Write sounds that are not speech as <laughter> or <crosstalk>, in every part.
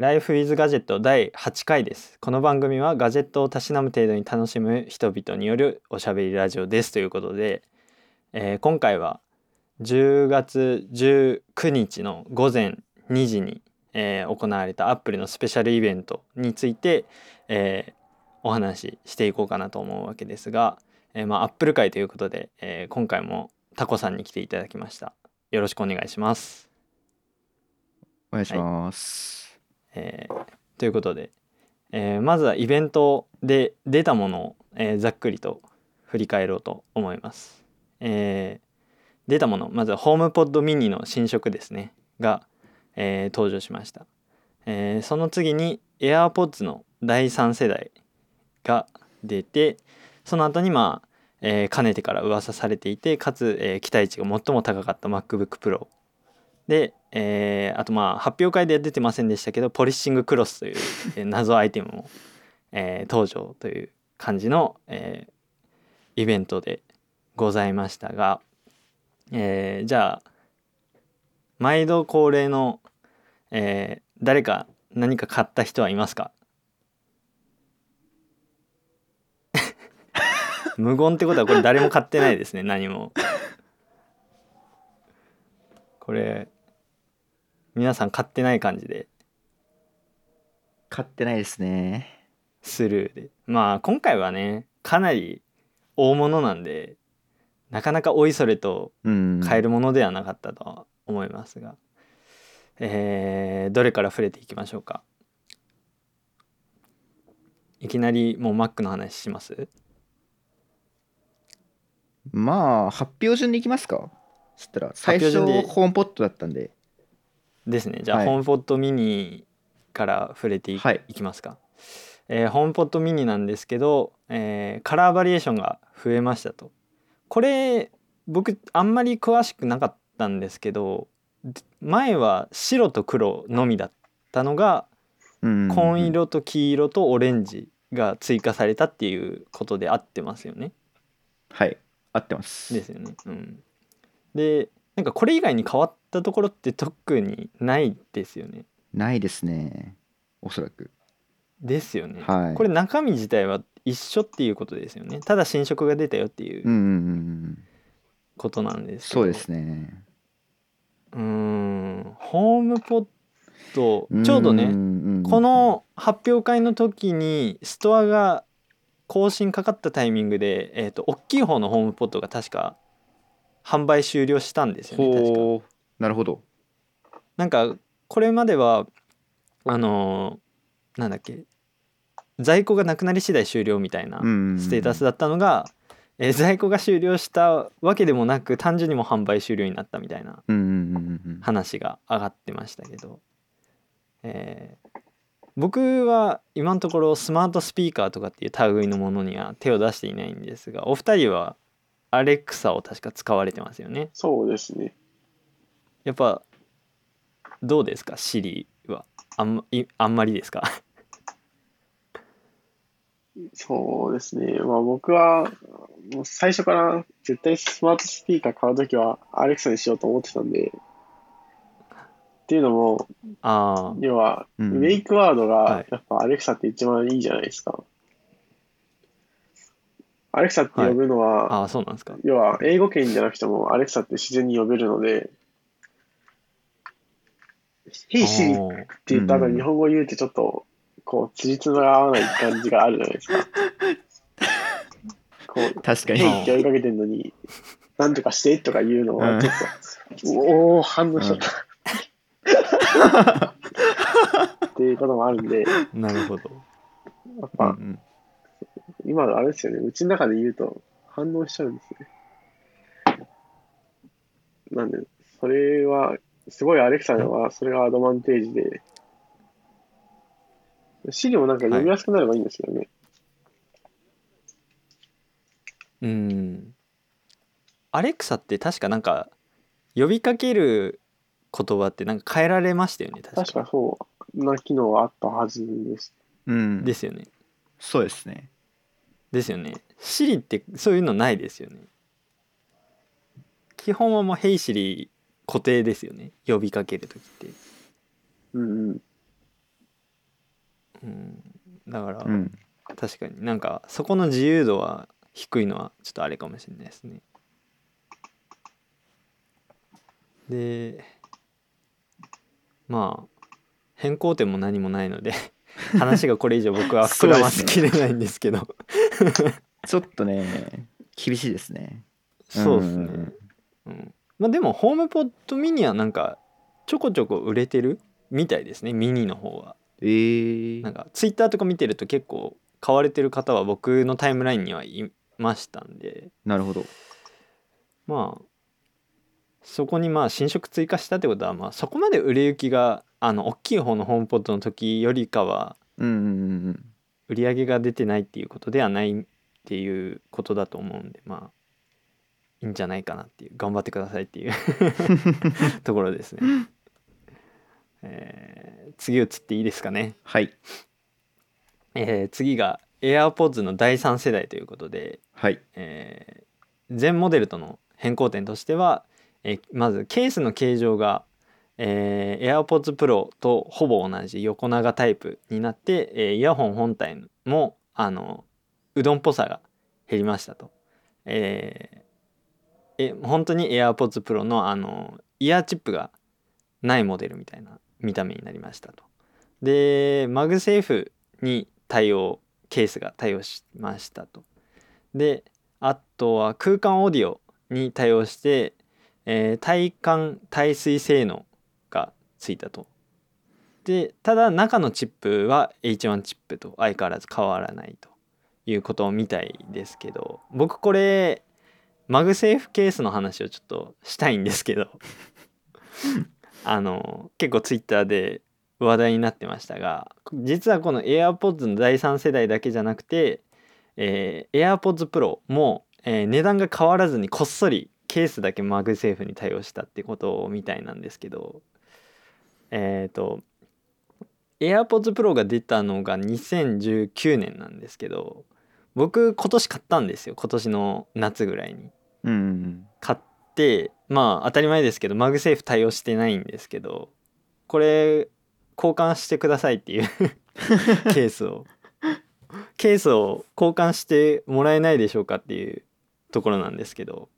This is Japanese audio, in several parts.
Life with Gadget 第8回です。この番組はガジェットをたしなむ程度に楽しむ人々によるおしゃべりラジオですということで、えー今回は10月19日の午前2時に、えー行われたアップルのスペシャルイベントについて、えーお話ししていこうかなと思うわけですが、えまあアップル会ということで、え今回もタコさんに来ていただきました。よろしくお願いします。お願いします。えーということで、えーまずはイベントで出たものを、えーざっくりと振り返ろうと思います。えー出たものまずはホームポッドミニの新色ですね。が、えー登場しました、えーその次に AirPods の第3世代が出てその後にまあ、えーかねてから噂されていてかつ、えー期待値が最も高かった MacBookPro で、えーあとまあ発表会では出てませんでしたけどポリッシングクロスという、<laughs> えー謎アイテムも、えー登場という感じの、えーイベントでございましたが、えーじゃあ毎度恒例の、えー誰か何か買った人はいますか？<laughs> 無言ってことはこれ誰も買ってないですね何も。これ皆さん買ってない感じで。買ってないですね。スルーで。まあ今回はねかなり大物なんでなかなかおいそれとうん。買えるものではなかったとは思いますが、えーどれから触れていきましょうか。いきなりもう Mac の話します？まあ、発表順でいきますか。そしたら、最初ホームポットだったんで。ですねじゃあ、はいホームポットミニから触れてい,、はいきますか、えーホームポットミニなんですけど、えーカラーバリエーションが増えましたとこれ僕あんまり詳しくなかったんですけどで前は白と黒のみだったのがうん。紺。色と黄色とオレンジが追加されたっていうことで合ってますよねはい。合ってます。ですよね。うん、でなんかこれ以外に変わったところって特にないですよね。ないですね。おそらく。ですよね。はい。これ中身自体は一緒っていうことですよね。ただ新色が出たよっていう。ことなんですけど。そうですね。うーん。ホームポットちょうどね、ねこ、の発表会の時にストアが更新かかったタイミングで、えー、と大きい方のホームポットが確か販売終了したんですよね確か。なるほど。なんかこれまではあのーなんだっけ在庫がなくなり次第終了みたいなうん。ステータスだったのが、えー在庫が終了したわけでもなく単純にもう販売終了になったみたいなうんうんうんうん。話が上がってましたけど、えー僕は今のところスマートスピーカーとかっていう類のものには手を出していないんですがお二人はアレクサを確か使われてますよねそうですね。やっぱどうですか？シリは。あんまいあんまりですか？<laughs> そうですね。まあ僕は、もう最初から絶対スマートスピーカー買うときはアレクサにしようと思ってたんで、っていうのも、ああ要は、うん。メイクワードはい。がやっぱアレクサって一番いいじゃないですか。アレクサって呼ぶのは、ああそうなんですか。要は英語圏じゃなくてもアレクサって自然に呼べるので、Hey Siri っおーて言った後うんに日本語言うってちょっと、こう、辻褄が合わない感じがあるじゃないですか。<laughs> こう、確かに。ヘイって追いかけてんのに、なんとかしてとか言うのはちょっと、おお反応しちゃった。<laughs> っていうこともあるんで、やなるほどっうんぱうん今のあれですよね、うちの中で言うと反応しちゃうんですね。なんで、それは、すごいアレクサはそれがアドバンテージで、資料もなんか読みやすくなればいいんですよね。うんアレクサって確かなんか呼びかける言葉ってなんか変えられましたよね確か確かそうな機能があったはずです。うん。ですよねそうですね。ですよねシリってそういうのないですよね基本はもう「ヘイシリ」固定ですよね。呼びかける時って。うんうん。うん、だから、うん。確かに。なんかそこの自由度は低いのはちょっとあれかもしれないですね。でまあ変更点も何もないので <laughs> 話がこれ以上僕は膨らませきれないんですけど。ちょっとね厳しいですね。そうですね。ん。うん、まあでもホームポッドミニはなんかちょこちょこ売れてるみたいですねミニの方は。えー。なんかツイッターとか見てると結構買われてる方は僕のタイムラインにはいましたんで。なるほど。まあそこにまあ新色追加したってことはまあそこまで売れ行きがあの大きい方のホームポッドの時よりかは売り上げが出てないっていうことではないっていうことだと思うんでまあいいんじゃないかなっていう頑張ってくださいっていう <laughs> ところですね。えー次移っていいですかね？はいえー次が AirPods の第3世代ということで、はいえー全モデルとの変更点としては、えーまずケースの形状が、えー AirPods Pro とほぼ同じ横長タイプになって、えーイヤホン本体もあのうどんっぽさが減りましたと。えーえ本当に AirPods Pro のあのイヤーチップがないモデルみたいな見た目になりましたと。で MagSafe に対応ケースが対応しましたと。であとは空間オーディオに対応して、えー耐汗耐水性能がついたと。でただ中のチップは H1 チップと相変わらず変わらないということみたいですけど僕これ MagSafe ケースの話をちょっとしたいんですけど <laughs> あの結構ツイッターで話題になってましたが実はこの AirPods の第3世代だけじゃなくて、えー AirPods Pro も、えー値段が変わらずにこっそりケースだけ MagSafe に対応したってことみたいなんですけどえっ、と AirPods Pro が出たのが2019年なんですけど僕今年買ったんですよ今年の夏ぐらいに。うんうん買ってまあ当たり前ですけど MagSafe 対応してないんですけどこれ交換してくださいっていう <laughs> ケースを。ケースを交換してもらえないでしょうかっていうところなんですけど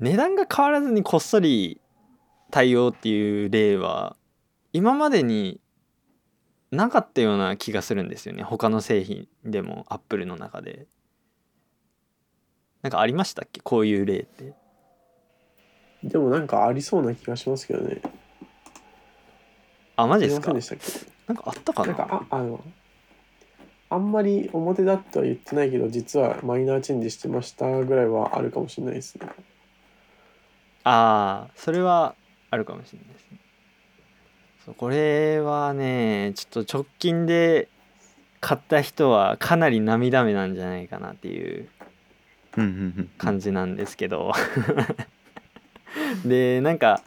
値段が変わらずにこっそり対応っていう例は今までになかったような気がするんですよね。他の製品でもアップルの中で。なんかありましたっけ？こういう例って。でもなんかありそうな気がしますけどね。あマジですか？ませんでしたっけ？なんかあったかな？なんかああのあんまり表だとは言ってないけど実はマイナーチェンジしてましたぐらいはあるかもしれないですね。あーそれはあるかもしれないですね。そうこれはねちょっと直近で買った人はかなり涙目なんじゃないかなっていう感じなんですけど。<laughs> でなんか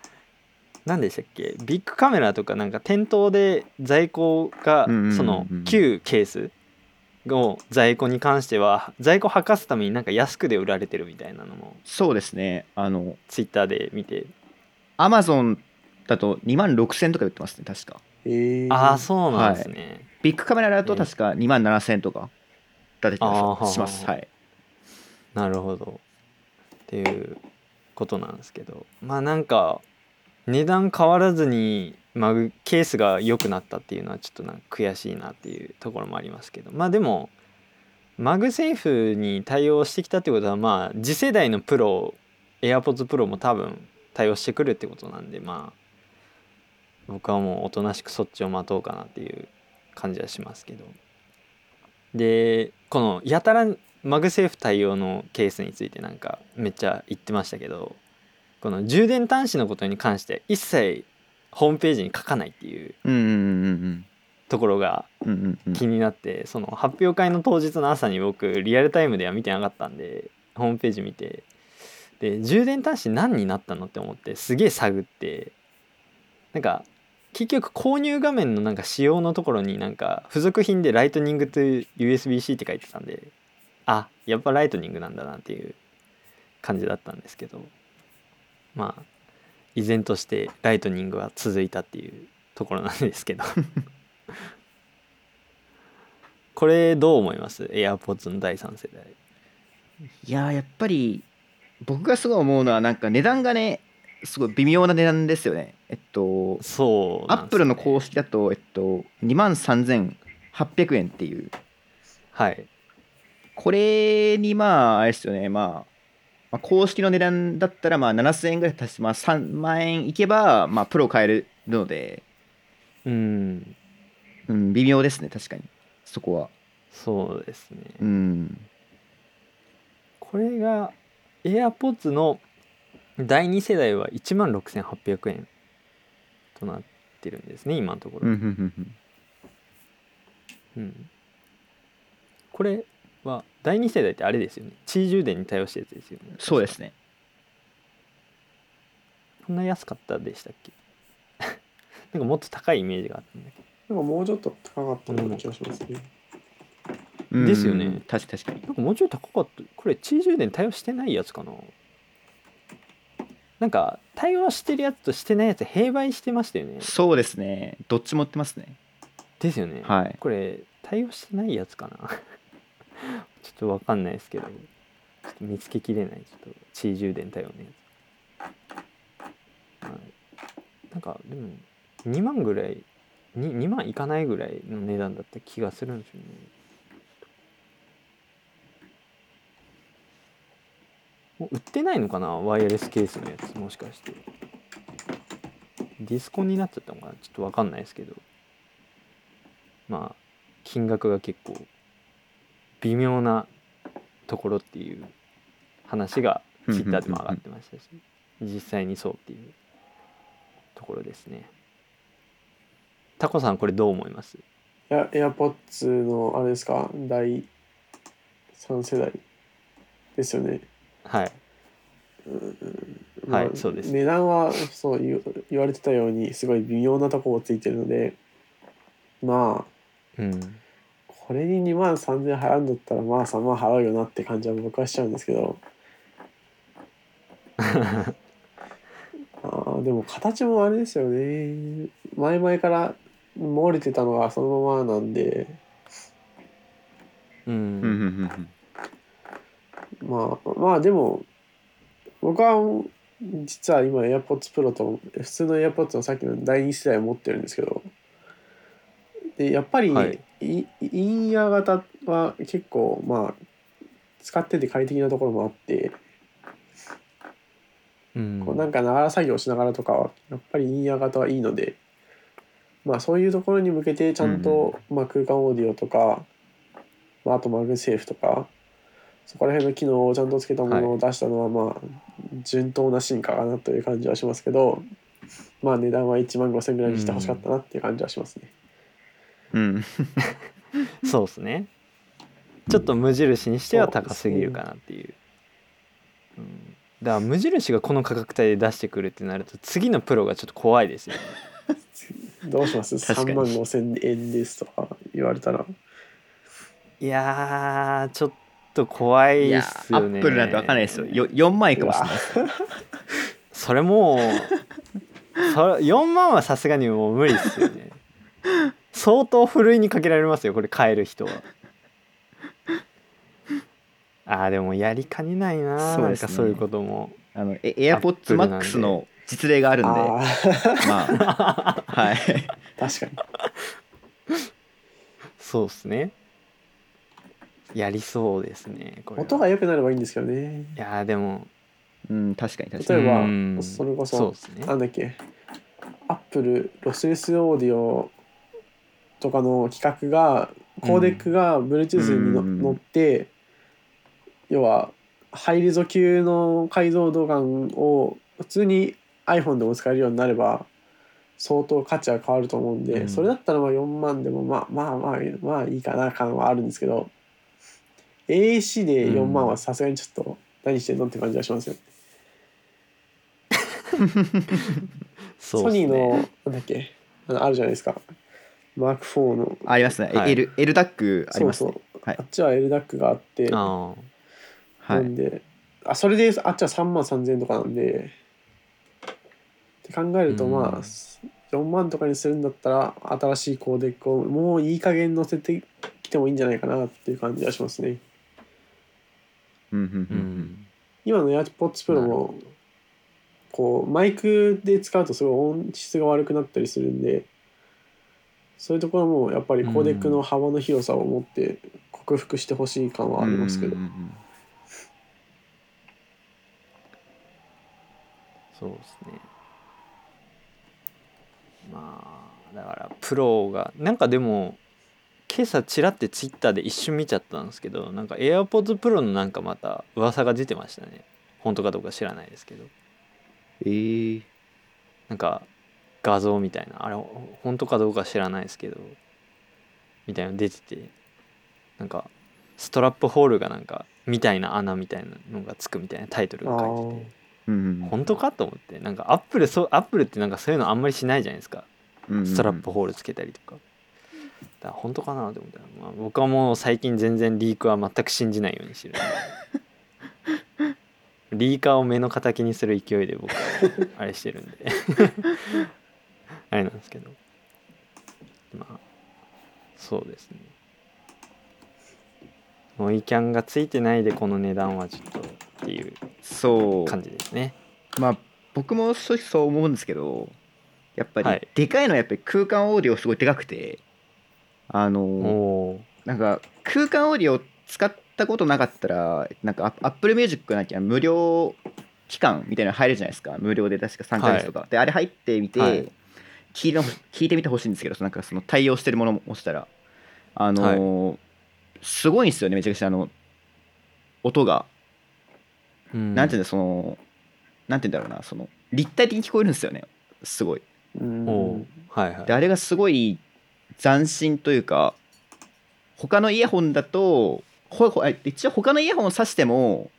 何でしたっけ？ビッグカメラとかなんか店頭で在庫がその旧ケースの在庫に関しては在庫履かすためになんか安くで売られてるみたいなのもそうですね。あのツイッターで見て。アマゾンだと2万6000とか売ってますね確か。えー、ああそうなんですね、ビッグカメラだと確か2万7000とかだったします。はいなるほど。っていうことなんですけど。まあなんか値段変わらずにマグケースが良くなったっていうのはちょっとなんか悔しいなっていうところもありますけど。まあでも MagSafe に対応してきたってことはまあ次世代のプロ AirPods Pro も多分対応してくるってことなんでまあ僕はもうおとなしくそっちを待とうかなっていう感じはしますけど。でこのやたら MagSafe 対応のケースについてなんかめっちゃ言ってましたけどこの充電端子のことに関して一切ホームページに書かないっていうところが気になってその発表会の当日の朝に僕リアルタイムでは見てなかったんでホームページ見て。で充電端子何になったのって思ってすげえ探って。なんか結局購入画面のなんか仕様のところになんか付属品でライトニングと USB-C って書いてたんであやっぱ Lightning なんだなっていう感じだったんですけどまあ依然として Lightning は続いたっていうところなんですけど <laughs> これどう思います ?AirPods の第3世代。いやーやっぱり僕がすごい思うのはなんか値段がねすごい微妙な値段ですよねえっとそうね、アップルの公式だとえっと2万3800円っていうはい。これにまああれですよね。まあまあ公式の値段だったらまあ7000円ぐらい足してまあ3万円いけばまあプロ買えるので。うん。うん微妙ですね確かに。そこは。そうですね。うん。これが AirPods の第2世代は1万6800円となってるんですね今のところ、うん。これは第2世代ってあれですよね。地位充電に対応したやつですよね。そうですね。こんな安かったでしたっけ？<laughs> なんかもっと高いイメージがあったんだけど。なんかもうちょっと高かったような気がしますね。うん。ですよね。確か確かに。なんかもうちょい高かった。これ地位充電対応してないやつかな？なんか対応してるやつとしてないやつ併売してましたよね。そうですね。どっちも売ってますね。ですよね。はい。これ対応してないやつかな？ちょっとわかんないですけどちょっと見つけきれないちょっと地位充電対応のやつ、はい、なんかでも2万ぐらい 2, 2万いかないぐらいの値段だった気がするんですよね。もう売ってないのかなワイヤレスケースのやつもしかして。ディスコンになっちゃったのかなちょっとわかんないですけど。まあ金額が結構微妙なところっていう話がツイッターでも上がってましたし実際にそうっていうところですね。タコさんこれどう思います？エア AirPods のあれですか？第3世代ですよね。はい。まあはいそうです。値段はそう言われてたようにすごい微妙なところついてるのでまあうんこれに2万3000円払うんだったらまあ3万払うよなって感じは僕はしちゃうんですけど。<laughs> あーでも形もあれですよね。前々から漏れてたのがそのままなんで。ううん。まあまあでも僕は実は今 AirPods Pro と普通の AirPods のさっきの第2世代を持ってるんですけど。でやっぱり、はいイインヤー型は結構まあ使ってて快適なところもあって、うん。こうなんかながら作業しながらとかはやっぱりインイヤー型はいいのでまあそういうところに向けてちゃんと、まあ、空間オーディオとか、まあ、あと MagSafe とかそこら辺の機能をちゃんとつけたものを出したのはまあ順当な進化かなという感じはしますけどまあ値段は1万5000円ぐらいにしてほしかったなっていう感じはしますね。うん <laughs> そうですね。ちょっと無印にしては高すぎるかなっていう。うん、だから無印がこの価格帯で出してくるってなると次のプロがちょっと怖いですよね。<laughs> どうします？確かに ?3 万5000円ですとか言われたら。いやーちょっと怖いっすよね。アップルなんてわかんないですよ。よ4万円かもしれない <laughs> それもうそれ4万はさすがにもう無理っすよね相当ふるいにかけられますよこれ買える人は。あーでもやりかねないなそうですね。なんかそういうことも。あのえ AirPods アップルなんで。Max の実例があるんであまあはい。あ <laughs> 確かに。そうっすね。やりそうですねこれは。音が良くなればいいんですけどね。いやーでも。うん確かに確かに。例えばうん。それこそそうですね。なんだっけ。 Apple Lossless Audio とかの規格がコーデックが Bluetooth にの、うん。乗って要はハイレゾ級の解像度感を普通に iPhone でも使えるようになれば相当価値は変わると思うんで、うん。それだったらまあ4万でもまあまあまあまあいいかな感はあるんですけど AAC で4万はさすがにちょっと何してんのって感じはしますよ、<laughs> ね。ソニーのなんだっけあるじゃないですかマーク4の。ありますね、はい。L, L ダックありますね。そうそう、はい。あっちは LDAC があって。あはないんであそれであっちは3万3000円とかなんで。って考えるとうん。まあ4万とかにするんだったら新しいコーデックをもういい加減乗せてきてもいいんじゃないかなっていう感じはしますね。うんうんうん。うん今の AirPods Pro もこうマイクで使うとすごい音質が悪くなったりするんでそういうところもやっぱりコーデックの幅の広さを持って克服してほしい感はありますけど。うんうんうんそうですね。まあだからプロがなんかでも今朝ちらってツイッターで一瞬見ちゃったんですけどなんか AirPods Pro のなんかまた噂が出てましたね。本当かどうか知らないですけど。えー。なんか画像みたいなあれほ本当かどうか知らないですけどみたいなの出ててなんかストラップホールがなんかみたいな穴みたいなのがつくみたいなタイトルが書いててうんうん本当かと思ってなんかアップルそうアップルってなんかそういうのあんまりしないじゃないですか。ストラップホールつけたりとか。だから本当かなと思った。ら、まあ、僕はもう最近全然リークは全く信じないようにしてるんで。<laughs> リーカーを目の敵にする勢いで僕はあれしてるんで <laughs> あれなんですけど。まあそうですね。ノイキャンがついてないでこの値段はちょっとっていうそう感じですね。まあ僕も正直そう思うんですけどやっぱはい。りでかいのはやっぱり空間オーディオすごいでかくてあのなんか空間オーディオ使ったことなかったらなんか Apple Music なきゃ無料期間みたいなの入るじゃないですか。無料で確か3ヶ月とか、であれ入ってみて、はい聞いてほ聞いてみてほしいんですけどなんかその対応してるものも押したら。あのーすごいんですよねめちゃくちゃあの音が。うん。なんていうんだそのなんていうんだろうなその立体的に聞こえるんですよねすごい。うん。はいはい。であれがすごい斬新というか他のイヤホンだとほほえ一応他のイヤホンを挿しても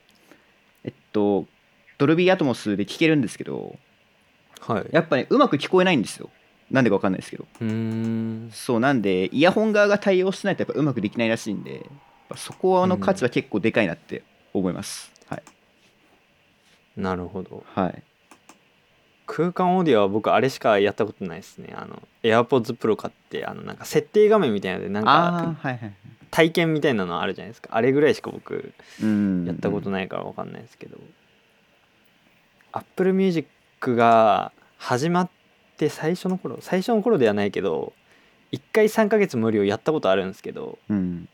えっとドルビーアトモスで聞けるんですけどはい。やっぱねうまく聞こえないんですよなんでかわかんないですけど。うーん。そうなんでイヤホン側が対応してないとやっぱうまくできないらしいんでそこの価値は結構でかいなって思います、はい。なるほど。はい。空間オーディオは僕あれしかやったことないですね。あの AirPods Pro 買ってあのなんか設定画面みたいなのでなんか体験みたいなのあるじゃないですか。あれぐらいしか僕うん。やったことないから分かんないですけど、Apple Music が始まって最初の頃最初の頃ではないけど1回3ヶ月無料やったことあるんですけどうん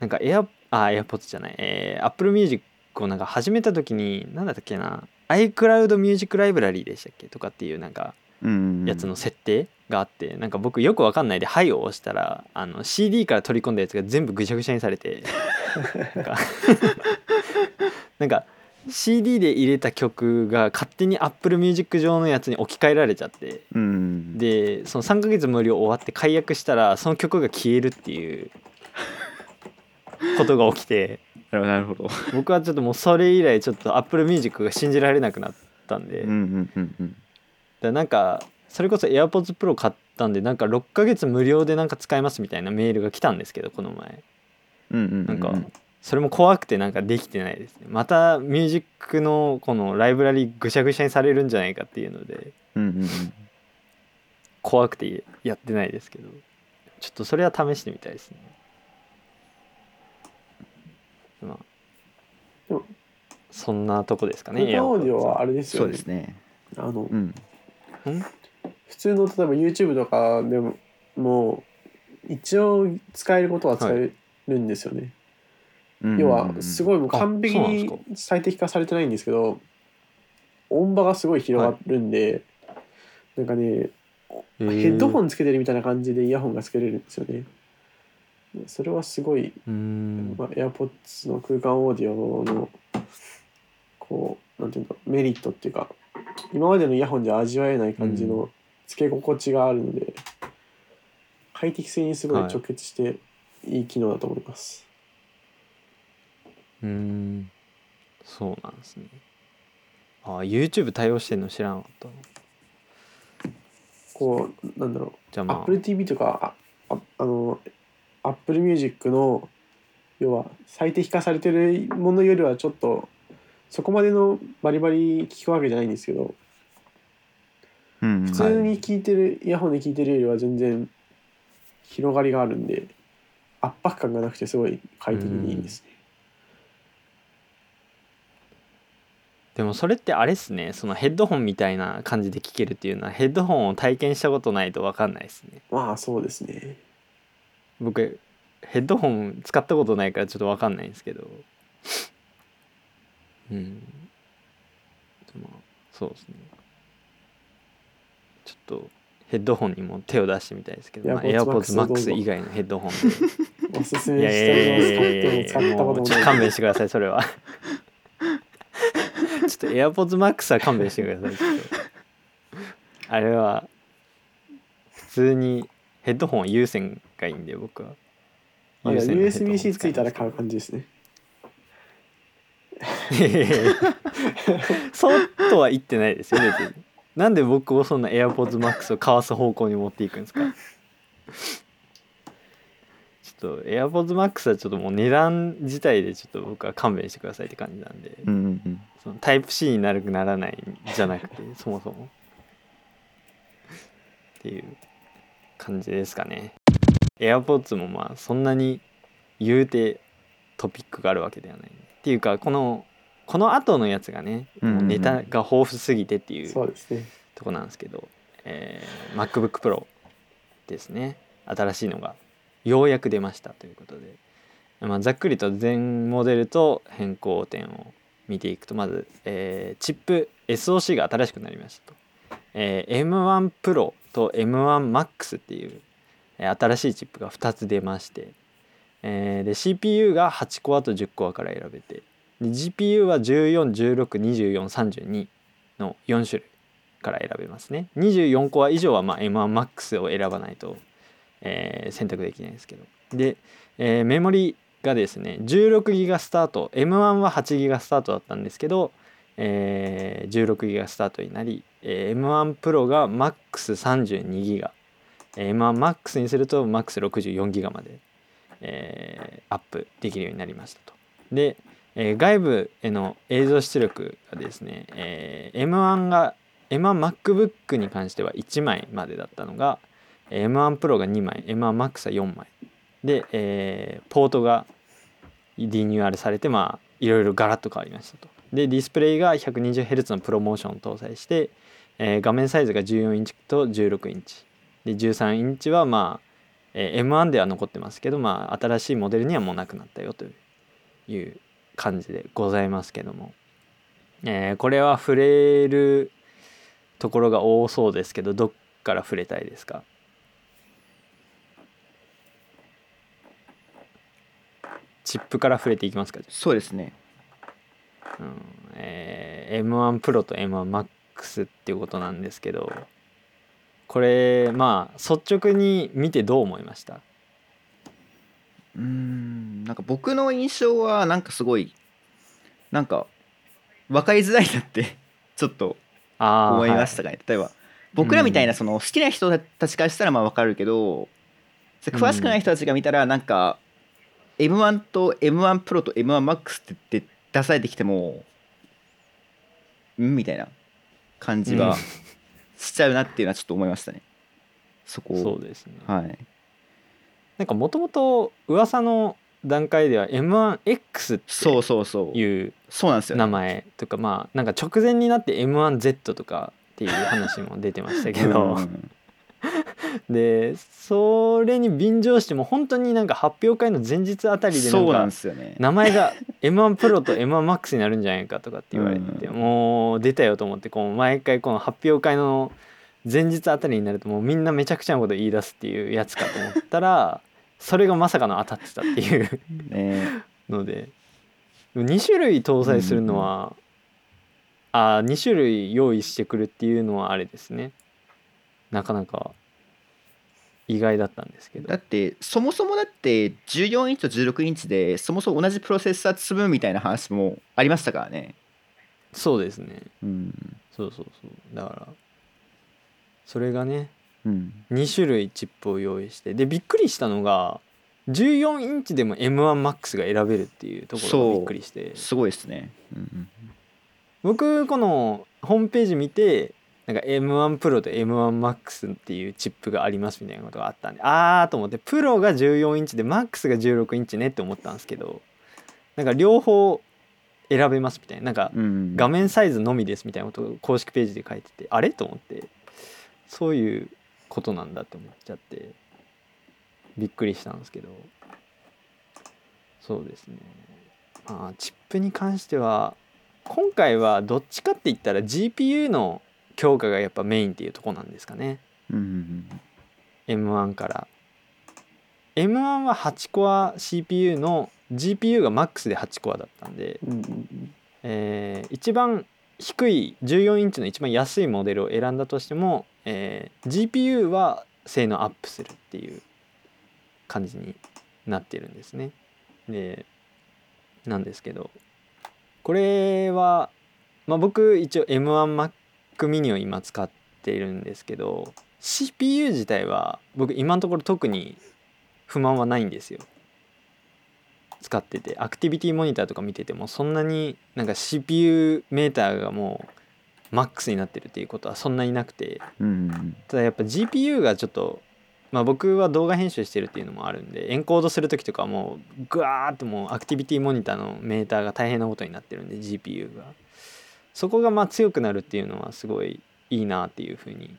なんか Air あ AirPods じゃない、えー Apple Music をなんか始めた時に何だったっけな。iCloud Music Library でしたっけ？とかっていうなんかうんやつの設定があってなんか僕よくわかんないで「はい」を押したらあの CD から取り込んだやつが全部ぐしゃぐしゃにされてなんか <laughs> CD で入れた曲が勝手に Apple Music 上のやつに置き換えられちゃって。うん。でその3ヶ月無料終わって解約したらその曲が消えるっていうことが起きて。<laughs> なるほど。僕はちょっともうそれ以来ちょっと Apple Music が信じられなくなったんで。うんうんうんうん。だからなんかそれこそ AirPods Pro 買ったんでなんか6ヶ月無料でなんか使えますみたいなメールが来たんですけどこの前。うんうんうん。なんかそれも怖くてなんかできてないですね。またミュージックのこのライブラリぐしゃぐしゃにされるんじゃないかっていうのでうんうんうん怖くてやってないですけどちょっとそれは試してみたいですね。まあそんなとこですかねオーディオはあれですそうよねですね。あのうん？普通の例えば YouTube とかでももう一応使えることは使えるんですよね、要はすごいもう完璧にで最適化されてないんですけど音場がすごい広がるんで、なんかねヘッドホンンつけてるみたいな感じでイヤホンがつけれるんですよね。それはすごい、まあ、AirPods の空間オーディオのこうなんていうんだメリットっていうか今までのイヤホンでは味わえない感じうのつけ心地があるので、快適性にすごいはい。直結していい機能だと思います、うーん。そうなんですね。あ YouTube 対応してんの知らなかったなこうなんだろう。じゃあまあ。Apple TV とかあああの Apple Music の要は最適化されてるものよりはちょっとそこまでのバリバリ聞くわけじゃないんですけど普普通に聞いてる、イヤホンで聞いてるよりは全然広がりがあるんで圧迫感がなくてすごい快適にいいですね。でもそれってあれっすね。そのヘッドホンみたいな感じで聞けるっていうのはヘッドホンを体験したことないと分かんないですね。まあそうですね。僕ヘッドホン使ったことないからちょっと分かんないんですけど。うん。でもそうですね。ちょっとヘッドホンにも手を出してみたいですけど、まあ、AirPods Max 以外のヘッドホンおすすめしたいいやいやのをいやいや使ったこともない。勘弁してくださいそれは。ちょっと AirPods Max は勘弁してください。あれは普通にヘッドホン有線がいいんで僕は。USB-C ついたら使買う感じですね。いますいやいやいやそうとは言ってないですよ別に。なんで僕をそんな AirPods Max を買わす方向に持っていくんですか。ちょっと AirPods Max はちょっともう値段自体でちょっと僕は勘弁してくださいって感じなんで、うんうんうんそのタイプ C になるならないんじゃなくて <laughs> そもそも。っていう感じですかね。AirPods もまあそんなに言うてトピックがあるわけではない。っていうかこのこの後のやつがねうんうんうん。もうネタが豊富すぎてっていうそうですね。とこなんですけど、えー MacBook Pro ですね。新しいのが。ようやく出ましたということで、まあ、ざっくりと全モデルと変更点を見ていくとまず、えーチップ SOC が新しくなりましたと、えー M1 Pro と M1Max っていう、えー新しいチップが2つ出まして、えーで CPU が8コアと10コアから選べてで GPU は14162432の4種類から選べますね。24コア以上はまあ M1MAX を選ばないと、えー選択できないですけど。で、えーメモリがですね16ギガスタート M1 は8ギガスタートだったんですけど、えー16ギガスタートになり、えー M1 Pro が MAX32 ギガ M1MAX にすると MAX64 ギガまで、えーアップできるようになりましたと。で、えー外部への映像出力がですね、えー M1 が M1MacBook に関しては1枚までだったのが M1 Pro が2枚 M1Max は4枚で、えーポートがリニューアルされてまあいろいろガラッと変わりましたと。でディスプレイが 120Hz のプロモーションを搭載して、えー画面サイズが14インチと16インチ。で13インチはまあ、えー M1 では残ってますけどまあ新しいモデルにはもうなくなったよという感じでございますけども、えーこれは触れるところが多そうですけどどっから触れたいですか？チップから触れていきますか、そうですね。うん。えー M1 Pro と M1Max っていうことなんですけどこれまあ率直に見てどう思いました？うーんなんか僕の印象はなんかすごいなんか分かりづらいなって <laughs> ちょっと思いましたかね、例えば僕らみたいなその好きな人たちからしたらまあ分かるけど詳しくない人たちが見たらなんか M1 と M1 Pro と M1MAX って言って出されてきてもん？みたいな感じはうん。しちゃうなっていうのはちょっと思いましたね。そこそうですね。はい。なんかもともと噂の段階では M1X そうっそうそうていう。そうなんですよね。名前とかまあなんか直前になって M1Z とかっていう話も出てましたけど。うん <laughs> でそれに便乗しても本当になんか発表会の前日あたりでなんんか名前が M1 プロと M1MAX になるんじゃないかとかって言われて、うもう出たよと思ってこう毎回この発表会の前日あたりになるともうみんなめちゃくちゃなこと言い出すっていうやつかと思ったら <laughs> それがまさかの当たってたっていうね。ので。2種類搭載するのは、あ2種類用意してくるっていうのはあれですねなかなか意外だったんですけど。だってそもそもだって14インチと16インチでそもそも同じプロセッサー積むみたいな話もありましたからね。そうですね。うん。そうそうそう。だからそれがねうん。2種類チップを用意してでびっくりしたのが14インチでも M1MAX が選べるっていうところがびっくりして。すごいですね。うん。僕このホームページ見てなんか M1 プロと M1MAX っていうチップがありますみたいなことがあったんであーと思ってプロが14インチで MAX が16インチねって思ったんですけどなんか両方選べますみたいな。なんかうん画面サイズのみですみたいなことを公式ページで書いててあれ？と思って。そういうことなんだって思っちゃってびっくりしたんですけど。そうですね。まあチップに関しては今回はどっちかって言ったら GPU の強化がやっぱメインっていうとこなんですかね。うんうんうん M1 から M1 は8コア CPU の GPU が MAX で8コアだったんでうんえー一番低い14インチの一番安いモデルを選んだとしても、えー GPU は性能アップするっていう感じになってるんですね。でなんですけど。これは、まあ、僕一応 M1Mac mini を今使っているんですけど CPU 自体は僕今のところ特に不満はないんですよ。使ってて。アクティビティモニターとか見ててもそんなになんか CPU メーターがもうマックスになってるっていうことはそんなになくて。ただやっぱ GPU がちょっとまあ僕は動画編集してるっていうのもあるんでエンコードする時とかはもうグワーってもうアクティビティモニターのメーターが大変なことになってるんで GPU がそこがまあ強くなるっていうのはすごいいいなっていうふうに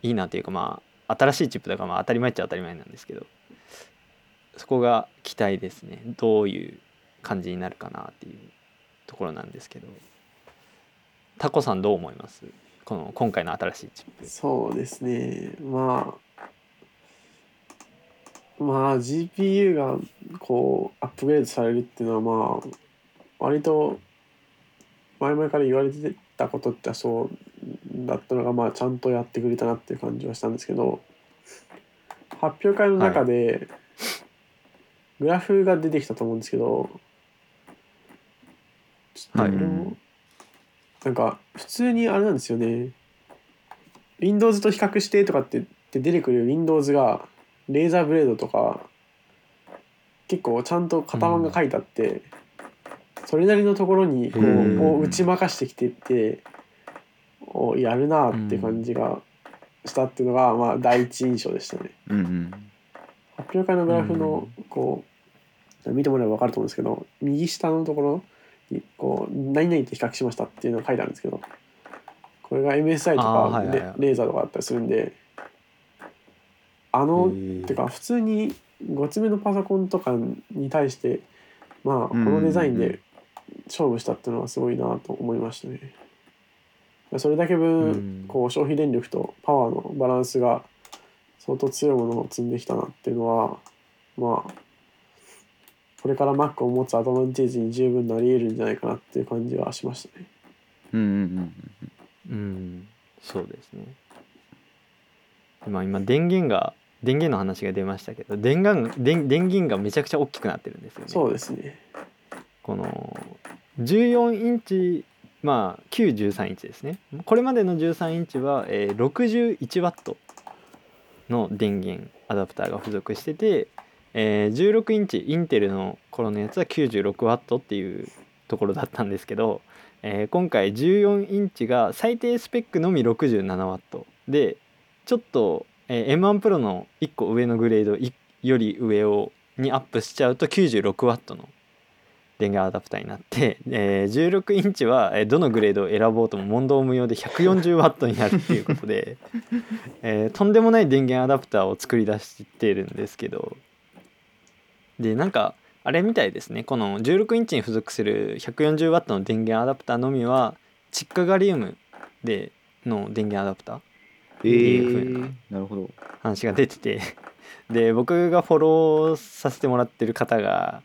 いいなっていうかまあ新しいチップだからまあ当たり前っちゃ当たり前なんですけどそこが期待ですね。どういう感じになるかなっていうところなんですけど。タコさんどう思います？この今回の新しいチップ。そうですね。まあまあ GPU がこうアップグレードされるっていうのはまあ割と前々から言われてたことってそうだったのがまあちゃんとやってくれたなっていう感じはしたんですけど発表会の中でグラフが出てきたと思うんですけどちょっとなんか普通にあれなんですよね。Windows と比較してとかって言って出てくる Windows がレーザーブレードとか結構ちゃんと型番が書いてあって、それなりのところにこうを打ち負かしてきてっておやるなって感じがしたっていうのがまあ第一印象でしたね。うんうん。発表会のグラフのこう見てもらえば分かると思うんですけど右下のところにこう何々と比較しましたっていうのが書いてあるんですけどこれが MSI とかあーレレーザーとかだったりするんであのへー。てか普通に5つ目のパソコンとかに対してまあこのデザインで勝負したっていうのはすごいなと思いましたね。それだけうん分こう消費電力とパワーのバランスが相当強いものを積んできたなっていうのはまあこれから Mac を持つアドバンテージに十分なり得るんじゃないかなっていう感じはしましたね。うんうんうんうんそうですね今今電源が電源の話が出ましたけど電源電電源がめちゃくちゃ大きくなってるんですよねそうですね。この14インチまあ旧13インチですね。これまでの13インチは、えー、61ワットの電源アダプターが付属してて、えー16インチインテルの頃のやつは96ワットっていうところだったんですけど、えー今回14インチが最低スペックのみ67ワットでちょっと、えー M1 プロの1個上のグレードより上をにアップしちゃうと96ワットの電源アダプターになって、えー16インチはえーどのグレードを選ぼうとも問答無用で140ワットになるっていうことで、<laughs> えーとんでもない電源アダプターを作り出してるんですけど。でなんかあれみたいですね。この16インチに付属する140ワットの電源アダプターのみは窒化ガリウムでの電源アダプターえいう風なー、なるほど。話が出てて。で僕がフォローさせてもらってる方が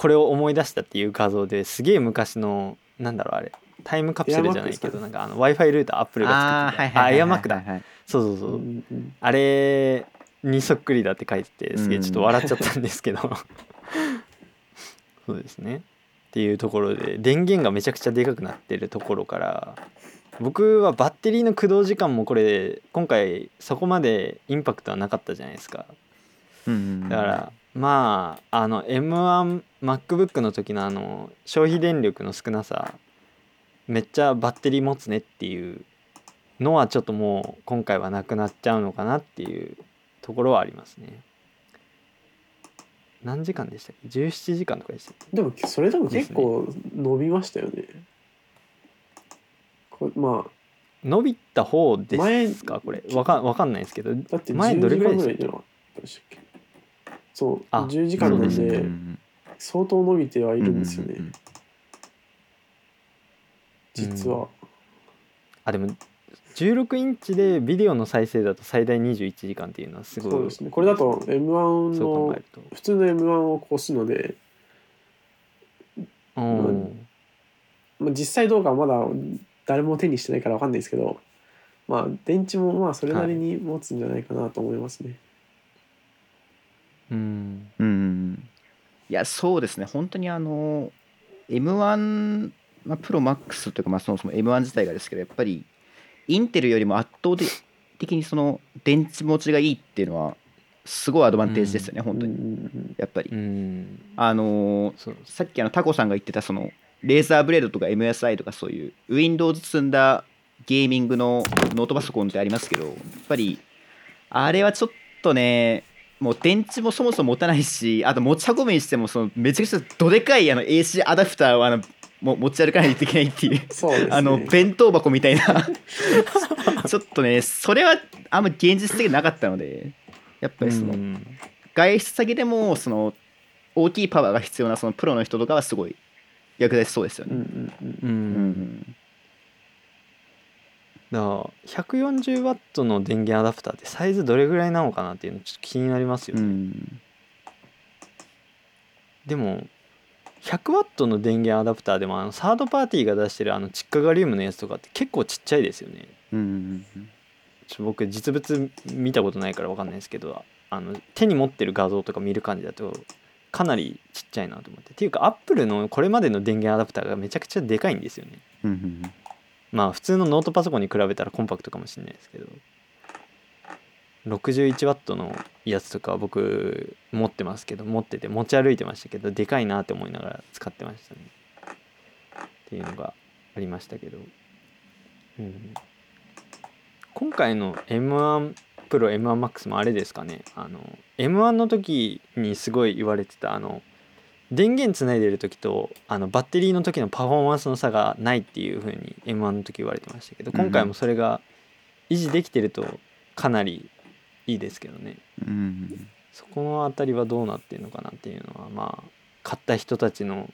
これを思い出したっていう画像ですげえ昔のなんだろうあれ。タイムカプセルじゃないけどな？んかあの w i f i ルーターアップルが作ってた。あエアマックだ。はいそうそうそう、うんうんあれにそっくりだって書いててすげえちょっと笑っちゃったんですけど、そうですね。っていうところで電源がめちゃくちゃでかくなってるところから僕はバッテリーの駆動時間もこれ今回そこまでインパクトはなかったじゃないですか。だからまああの M1MacBook の時のあの消費電力の少なさめっちゃバッテリー持つねっていうのはちょっともう今回はなくなっちゃうのかなっていうところはありますね。何時間でしたっけ？17時間とかでしたっけ？でもそれでも結構伸びましたよね。こまあ伸びた方で前すか？これ。わかわかんないですけど。だって前10どれぐらいでしたっけ？そうあ10時間なんそうでうん相当伸びてはいるんですよね、うんうんうん実は、あでも16インチでビデオの再生だと最大21時間っていうのはすごいそうですね。これだと m 1のそう考えると。普通の m 1を越すので、うんまあ、実際どうかはまだ誰も手にしてないから分かんないですけどまあ電池もまあそれなりに持つんじゃないかなと思いますね、うん。うん。いやそうですね。本当にあの M1、まあ、プロマックスというか、まあ、そもそも M1 自体がですけどやっぱりインテルよりも圧倒的にその電池持ちがいいっていうのはすごいアドバンテージですよね、本当にうんうん。うんやっぱり、うん。あのさっきあのタコさんが言ってたそのレーザーブレードとか MSI とかそういう Windows 積んだゲーミングのノートパソコンってありますけどやっぱりあれはちょっとねもう電池もそもそも持たないしあと持ち運ぶにしてもそのめちゃくちゃどでかいあの AC アダプターをあのも持ち歩かないといけないっていうね。あの弁当箱みたいな。<laughs> ちょっとねそれはあんま現実的になかったのでやっぱりその、うん。外出先でもその大きいパワーが必要なそのプロの人とかはすごい役立ちそうですようんうね。んうん。ううんんだから 140W の電源アダプターってサイズどれぐらいなのかなっていうのちょっと気になりますようね、ん。でも 100W の電源アダプターでもあのサードパーティーが出してるあのチッカガリウムのやつとかって結構ちっちゃいですよね。うんちょ僕実物見たことないから分かんないですけどあの手に持ってる画像とか見る感じだとかなりちっちゃいなと思って。っていうかアップルのこれまでの電源アダプターがめちゃくちゃでかいんですよね。うんまあ普通のノートパソコンに比べたらコンパクトかもしれないですけど 61W のやつとか僕持ってますけど持ってて持ち歩いてましたけどでかいなって思いながら使ってましたね。っていうのがありましたけど、うん、今回の M1 プロ M1MAX もあれですかね。あの M1 の時にすごい言われてたあの電源つないでる時とあのバッテリーの時のパフォーマンスの差がないっていう風に M1 の時言われてましたけど今回もそれが維持できてるとかなりいいですけどね。うんそこのあたりはどうなってるのかなっていうのはまあ買った人たちの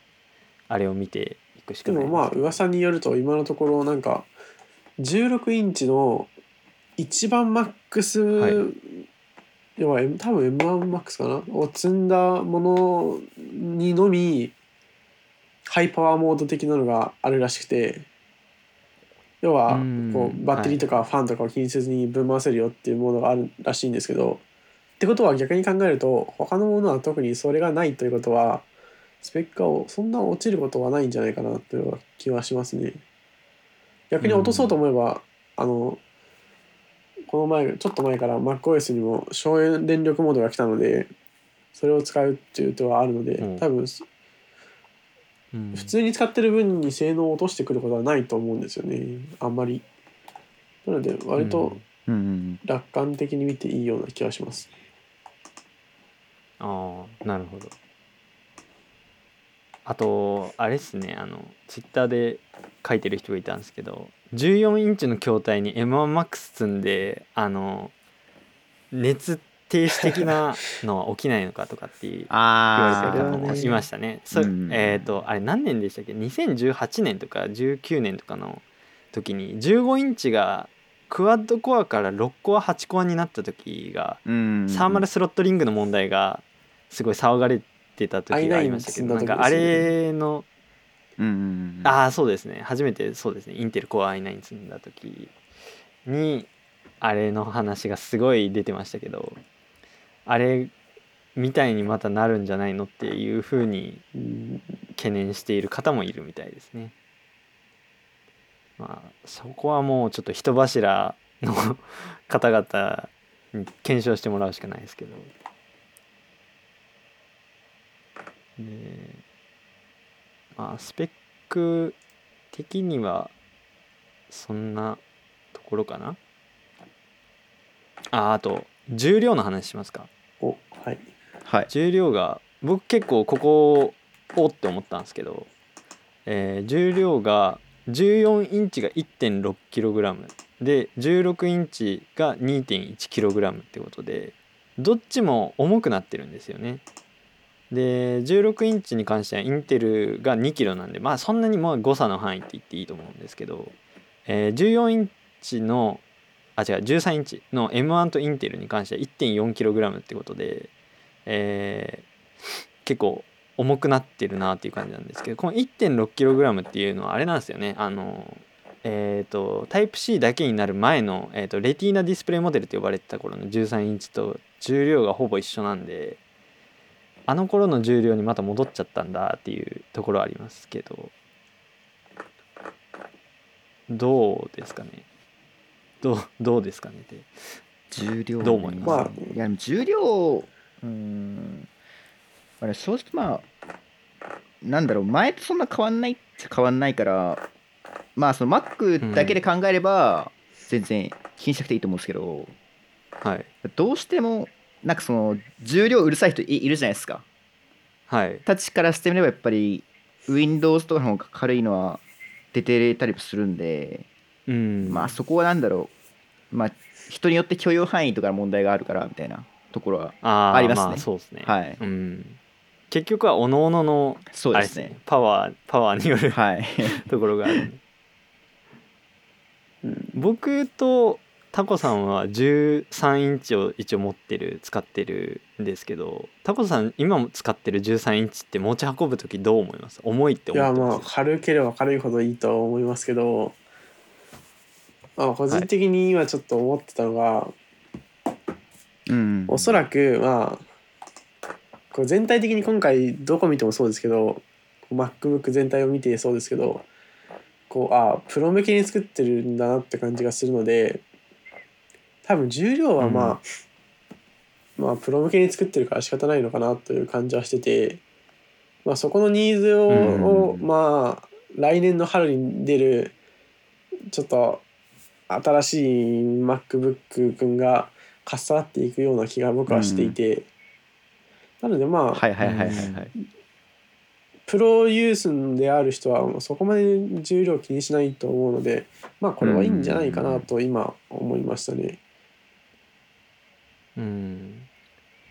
あれを見ていくしかないでもまあ噂によると今のところなんか16インチの一番マックス、はい要は M- 多分 M1MAX かな？を積んだものにのみハイパワーモード的なのがあるらしくて。要はうんこうバッテリーとかファンとかを気にせずにぶん回せるよっていうものがあるらしいんですけど。ってことは逆に考えると他のものは特にそれがないということはスペックがそんな落ちることはないんじゃないかなという気はしますね。逆に落とそうと思えば、あのこの前ちょっと前から MacOS にも省電力モードが来たのでそれを使うっていう手はあるので、うん。多分うん。普通に使ってる分に性能を落としてくることはないと思うんですよね。あんまり。なので割とうん。楽観的に見ていいような気がします。ああなるほどあとあれっすねあのツイッターで書いてる人がいたんですけど14インチの筐体に M1MAX 積んであの熱停止的なのは起きないのかとかっていう <laughs> 言われてる方もいましたね。えっ、とあれ何年でしたっけ？2018年とか19年とかの時に15インチがクワッドコアから6コア8コアになった時がうんサーマルスロットリングの問題がすごい騒がれてた時がありましたけどな i9 んかあれのうんああそうですね初めてそうですねインテルコア i9 積んだ時にあれの話がすごい出てましたけどあれみたいにまたなるんじゃないのっていうふうにうん懸念している方もいるみたいですね。まあそこはもうちょっと人柱の方々に検証してもらうしかないですけど。でまあスペック的にはそんなところかな？ああと重量の話しますか？おはい。はい。重量が僕結構ここおって思ったんですけど、えー重量が14インチが 1.6kg で16インチが 2.1kg ってことでどっちも重くなってるんですよね。で16インチに関してはインテルが 2kg なんでまあそんなにもう誤差の範囲って言っていいと思うんですけど、えー14インチのあ違う13インチの M1 とインテルに関しては 1.4kg ってことで、えー結構重くなってるなっていう感じなんですけどこの 1.6kg っていうのはあれなんですよね。あのえっ、とタイプ C だけになる前の、えー、とレティーナディスプレイモデルと呼ばれてた頃の13インチと重量がほぼ一緒なんであの頃の重量にまた戻っちゃったんだっていうところはありますけどどうですかね？どうどうですかね？って。重量ねどう思います？まあ。いや重量うーんあれ正直まあなんだろう前とそんな変わんないっちゃ変わんないからまあその Mac だけで考えれば全然気にしなくていいと思うんですけど、はい。どうしてもなんかその重量うるさい人いいるじゃないですか。はい。たちからしてみればやっぱり Windows とかの方が軽いのは出てたりもするんで、うん。まあそこはなんだろう。まあ人によって許容範囲とかの問題があるからみたいなところはありますね。あそうですね。はい。うん。結局はおのののあれそうですね。パワーパワーによるはい。<laughs> ところがあるうん僕とタコさんは13インチを一応持ってる使ってるんですけどタコさん今も使ってる13インチって持ち運ぶ時どう思います？重いっていやまあ思ってます軽ければ軽いほどいいとは思いますけど、まあ、個人的に今ちょっと思ってたのが、うん。おそらくまあこれ全体的に今回どこ見てもそうですけど MacBook 全体を見てそうですけどこうあプロ向けに作ってるんだなって感じがするので多分重量はまあ、まあプロ向けに作ってるから仕方ないのかなという感じはしてて、まあ、そこのニーズを,、うん。まあ来年の春に出るちょっと新しい MacBook 君がかっさらっていくような気が僕はしていて、なのでまあ、はいはいはいはいはい。プロユースである人はもうそこまで重量気にしないと思うのでまあこれはいいんじゃないかなと今思いましたね。うん。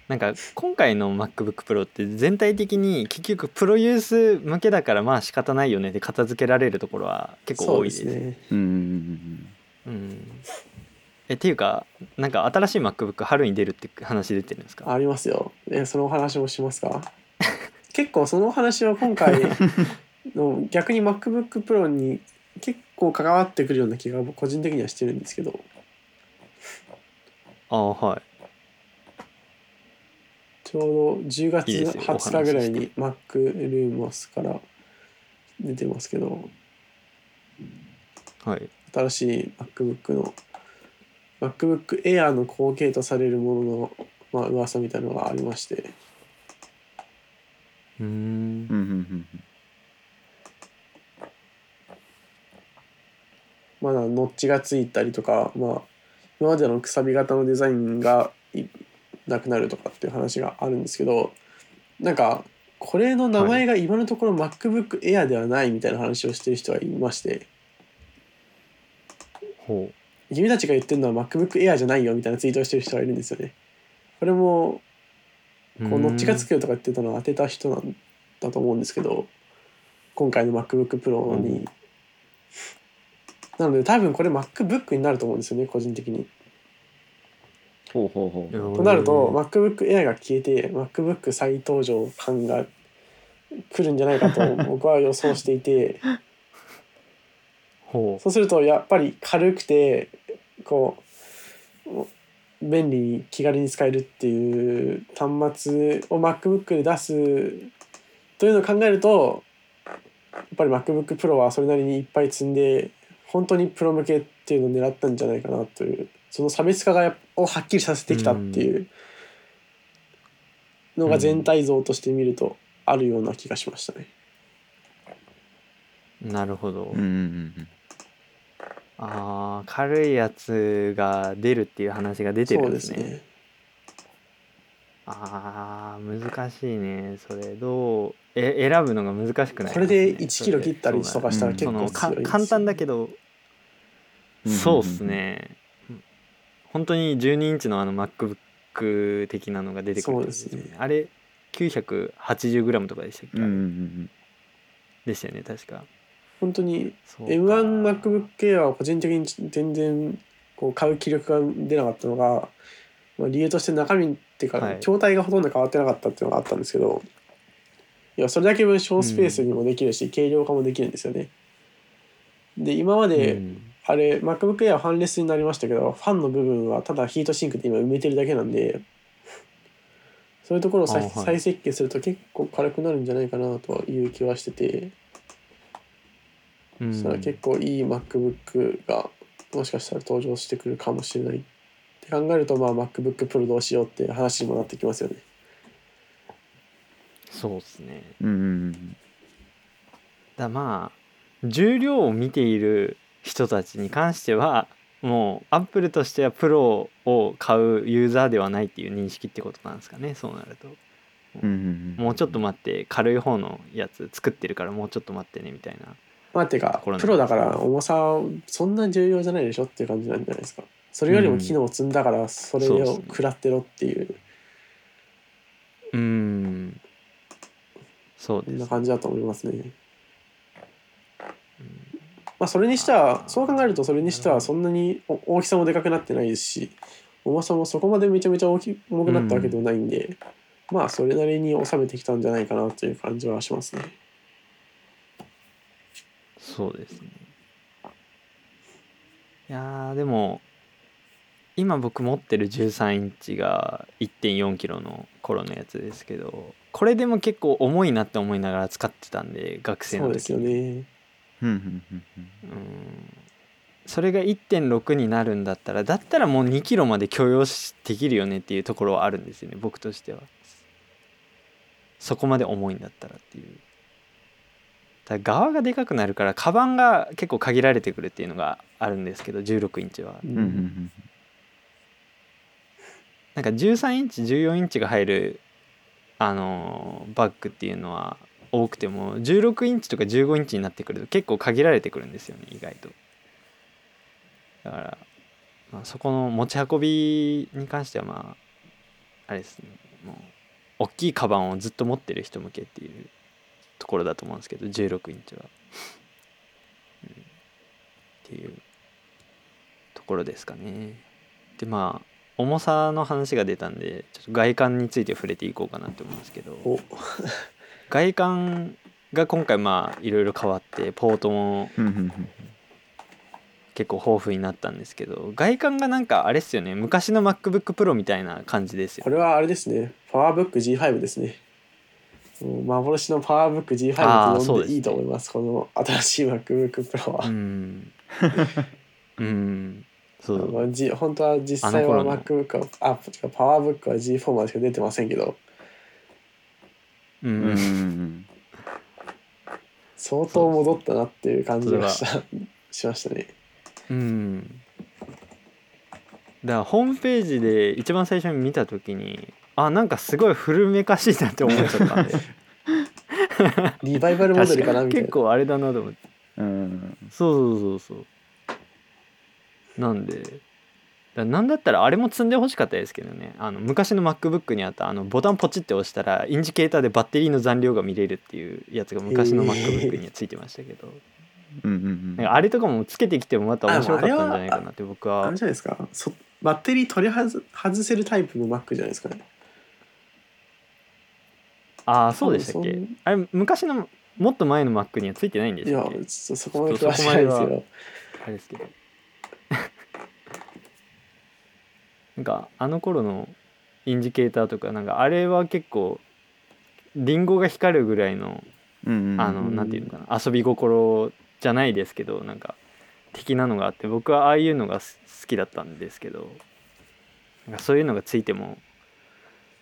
なんか今回の MacBookPro って全体的に結局プロユース向けだからまあ仕方ないよねで片付けられるところは結構多いです。ですね。うんうんうんえっていうかなんか新しい MacBook 春に出るって話出てるんですか？ありますよ。えそのお話もしますか？<laughs> 結構そのお話は今回 <laughs> の逆に MacBook Pro に結構関わってくるような気が個人的にはしてるんですけど。ああはいちょうど10月いいですよ20日ぐらいに Mac ルーモスから出てますけど。はい。新しい MacBook の MacBook Air の後継とされるものの、まあ噂みたいなのがありまして。うーん。まだノッチがついたりとか、まあ、今までのくさび型のデザインがいなくなるとかっていう話があるんですけどなんかこれの名前が今のところ MacBook Air ではないみたいな話をしてる人がいまして。ほ君たちが言ってるのは MacBook Air じゃないよみたいなツイートをしてる人がいるんですよね。これもうこうノッチがつくくとか言ってたのは当てた人なんだと思うんですけど今回の MacBook Pro に、うん。なので多分これ MacBook になると思うんですよね個人的に。ほうほうほう。となると MacBook Air が消えて MacBook 再登場感が来るんじゃないかと僕は予想していて。<laughs> ほそうするとやっぱり軽くてこう便利に気軽に使えるっていう端末を MacBook で出すというのを考えるとやっぱり MacBook Pro はそれなりにいっぱい積んで本当にプロ向けっていうのを狙ったんじゃないかなというその差別化がやをはっきりさせてきたっていうのが全体像として見るとあるような気がしましたね。うなるほど、うんうんうんあー軽いやつが出るっていう話が出てるそんでね。うですすね。あー難しいね。それどうえ選ぶのが難しくないこれで1キロ切ったりとかしたら結構そのか強いです簡単だけどうん。そうっすね本当に12インチのあの MacBook 的なのが出てくるんですよそうですね。あれ 980g とかでしたっけ、うんうんうんでしたよね確か。本当にそうか。M1MacBook Air は個人的に全然こう買う気力が出なかったのが、まあ、理由として中身っていうか、はい。筐体がほとんど変わってなかったっていうのがあったんですけどいやそれだけ分小スペースにもできるし、軽量化もできるんですよね。で今まで、うんあれ MacBook Air はファンレスになりましたけどファンの部分はただヒートシンクで今埋めてるだけなんでそういうところを再,、あはい再設計すると結構軽くなるんじゃないかなという気はしてて。うんそしたら結構いい MacBook がもしかしたら登場してくるかもしれないって考えるとまあ MacBook Pro どうしようっていう話にもなってきますよね。そうっすねうんうんうんだまあ重量を見ている人たちに関してはもうアップルとしてはプロを買うユーザーではないっていう認識ってことなんですかね。そうなると。うんうんうんもうちょっと待って軽い方のやつ作ってるからもうちょっと待ってねみたいな。まあてかこれね。プロだから重さそんな重要じゃないでしょっていう感じなんじゃないですか。それよりも機能を積んだからそれを食らってろっていう。うーんそうそんですな感じだと思いますね。まあそれにしてはそう考えるとそれにしてはそんなにお大きさもでかくなってないですし重さもそこまでめちゃめちゃ大き重くなったわけではないんで、まあそれなりに収めてきたんじゃないかなという感じはしますね。そうですねいやーでも今僕持ってる13インチが1.4キロの頃のやつですけどこれでも結構重いなって思いながら使ってたんで学生のそうですよね。うん。それが1.6になるんだったらだったらもう2キロまで許容しできるよねっていうところはあるんですよね僕としては。そこまで重いんだったらっていう。ただ側がでかくなるからカバンが結構限られてくるっていうのがあるんですけど16インチは。ううんなんか13インチ14インチが入るあのーバッグっていうのは多くても16インチとか15インチになってくると結構限られてくるんですよね意外と。だから、まあ、そこの持ち運びに関してはまああれですね。もう大きいカバンをずっと持ってる人向けっていうところだと思うんですけど16インチは、うん、っていうところですかね。でまあ重さの話が出たんでちょっと外観について触れていこうかなと思うんですけど。外観が今回まあいろいろ変わってポートも結構豊富になったんですけど外観がなんかあれっすよね昔の MacBookPro みたいな感じですよこれはあれですね。パワーブック G5 ですね。幻のパワーブック G5 あーそうですねと呼んでいいと思います。この新しい MacBook Pro は。うんうんそう本当は実際は MacBook はあてかパワーブックは G4 までしか出てませんけどううん相当戻ったなっていう感じがしたしましたね。うん。だからホームページで一番最初に見た時にあなんかすごい古めかしいなって思っちゃったんで。<laughs> リバイバルモデルかなみたいな。結構あれだなと思って。うん。そうそうそうそう。なんでだなんだったらあれも積んでほしかったですけどね。あの昔の MacBook にあったあのボタンポチって押したらインジケーターでバッテリーの残量が見れるっていうやつが昔の MacBook にはついてましたけど。うんうんなんかあれとかもつけてきてもまた面白かったんじゃないかなって僕は。あれじゃないですか。そバッテリー取り外外せるタイプの Mac じゃないですかね。ああそうでしたっけ？あれ昔のもっと前の Mac にはついてないんでいやしたっけ？ちょっとそこまで詳しいですけど。あれですけどなんかあの頃のインジケーターとかなんかあれは結構リンゴが光るぐらいのあのなんていうのかな遊び心じゃないですけどなんか的なのがあって僕はああいうのがす好きだったんですけどなんかそういうのがついても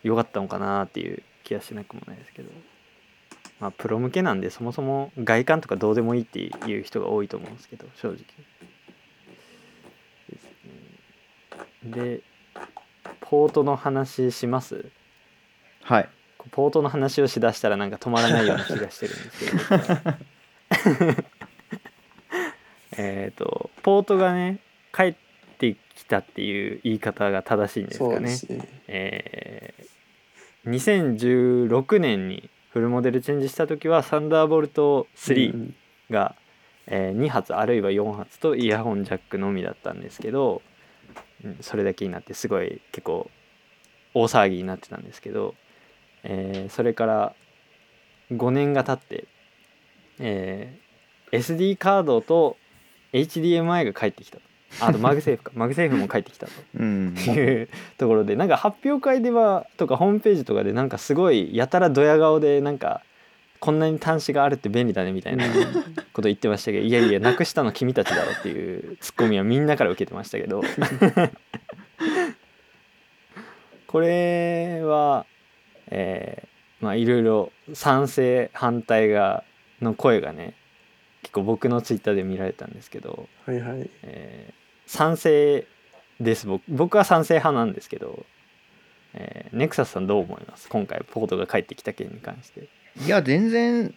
よかったのかなっていう気がしなくもないですけどまあプロ向けなんでそもそも外観とかどうでもいいっていう人が多いと思うんですけど正直。でポートの話します？はい。ポートの話をしだしたらなんか止まらないような気がしてるんですけど。<laughs> えっとポートがね帰ってきたっていう言い方が正しいんですかね。ね。えー2016年にフルモデルチェンジした時はサンダーボルト3うんが、えー2発あるいは4発とイヤホンジャックのみだったんですけど、うんそれだけになってすごい結構大騒ぎになってたんですけど、えーそれから5年が経って、えー SD カードと HDMI が返ってきたと。ああと MagSafe か。<laughs> MagSafe も返ってきたと。うん。いうところでなんか発表会ではとかホームページとかでなんかすごいやたらドヤ顔でなんかこんなに端子があるって便利だねみたいなこと言ってましたけどいやいやなくしたの君たちだろっていうツッコミはみんなから受けてましたけど。これはえーまあいろいろ賛成反対がの声がね結構僕のツイッターで見られたんですけどはいはい。えー賛成です。僕僕は賛成派なんですけど、えーネクサスさんどう思います？今回ポートが帰ってきた件に関していや全然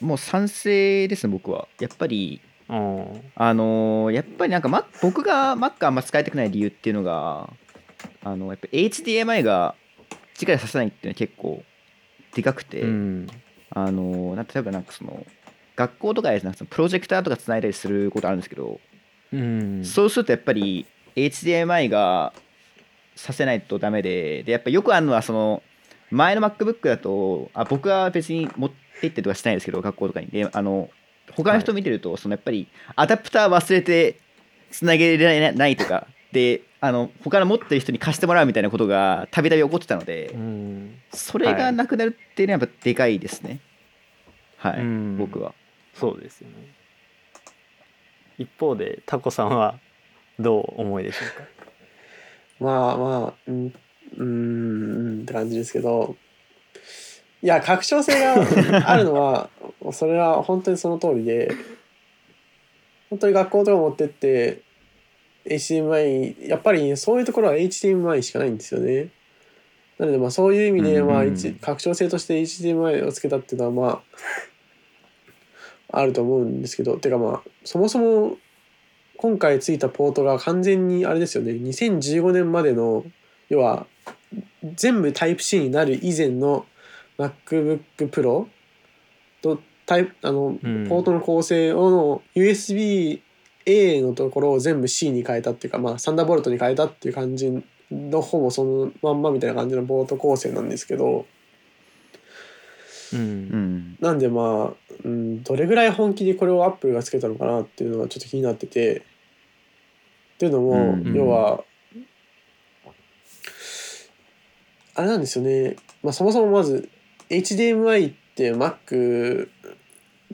もう賛成ですね僕は。やっぱりうん。あのーやっぱりなんか、Mac- 僕が Mac あんま使いたくない理由っていうのがあのやっぱ HDMI が直でさせないっていうのは結構でかくて、うん。あの例えばなんかその学校とかでなんかそのプロジェクターとかつないだりすることあるんですけど、うん。そうするとやっぱり HDMI がさせないとダメででやっぱよくあるのはその前の MacBook だとあ僕は別に持って行ってとかしないですけど学校とかに。であの他の人見てると、そのやっぱりアダプター忘れてつなげられないとか。であの他の持ってる人に貸してもらうみたいなことがたびたび起こってたので、うん。それがなくなるっていうのはやっぱでかいですね。はい、うん。僕は。そうですよね。一方でタコさんはどう思いでしょうか？<laughs> まあまあうんうーんうんって感じですけど。いや拡張性があるのは <laughs> それは本当にその通りで本当に学校とか持ってって HDMI やっぱりそういうところは HDMI しかないんですよね。なのでまあそういう意味でまあ拡張性として HDMI をつけたっていうのはまああると思うんですけど。てかまあそもそも今回ついたポートが完全にあれですよね。2015年までの要は全部タイプ C になる以前の MacBook Pro とタイプあの、うん。ポートの構成をの USB-A のところを全部 C に変えたっていうかまあサンダーボルトに変えたっていう感じのほぼそのまんまみたいな感じのポート構成なんですけどううん。んなんでまあ、うん、どれぐらい本気でこれをアップルがつけたのかなっていうのがちょっと気になっててっていうのも、うん。要はあれなんですよね、まあ、そもそもまず HDMI って Mac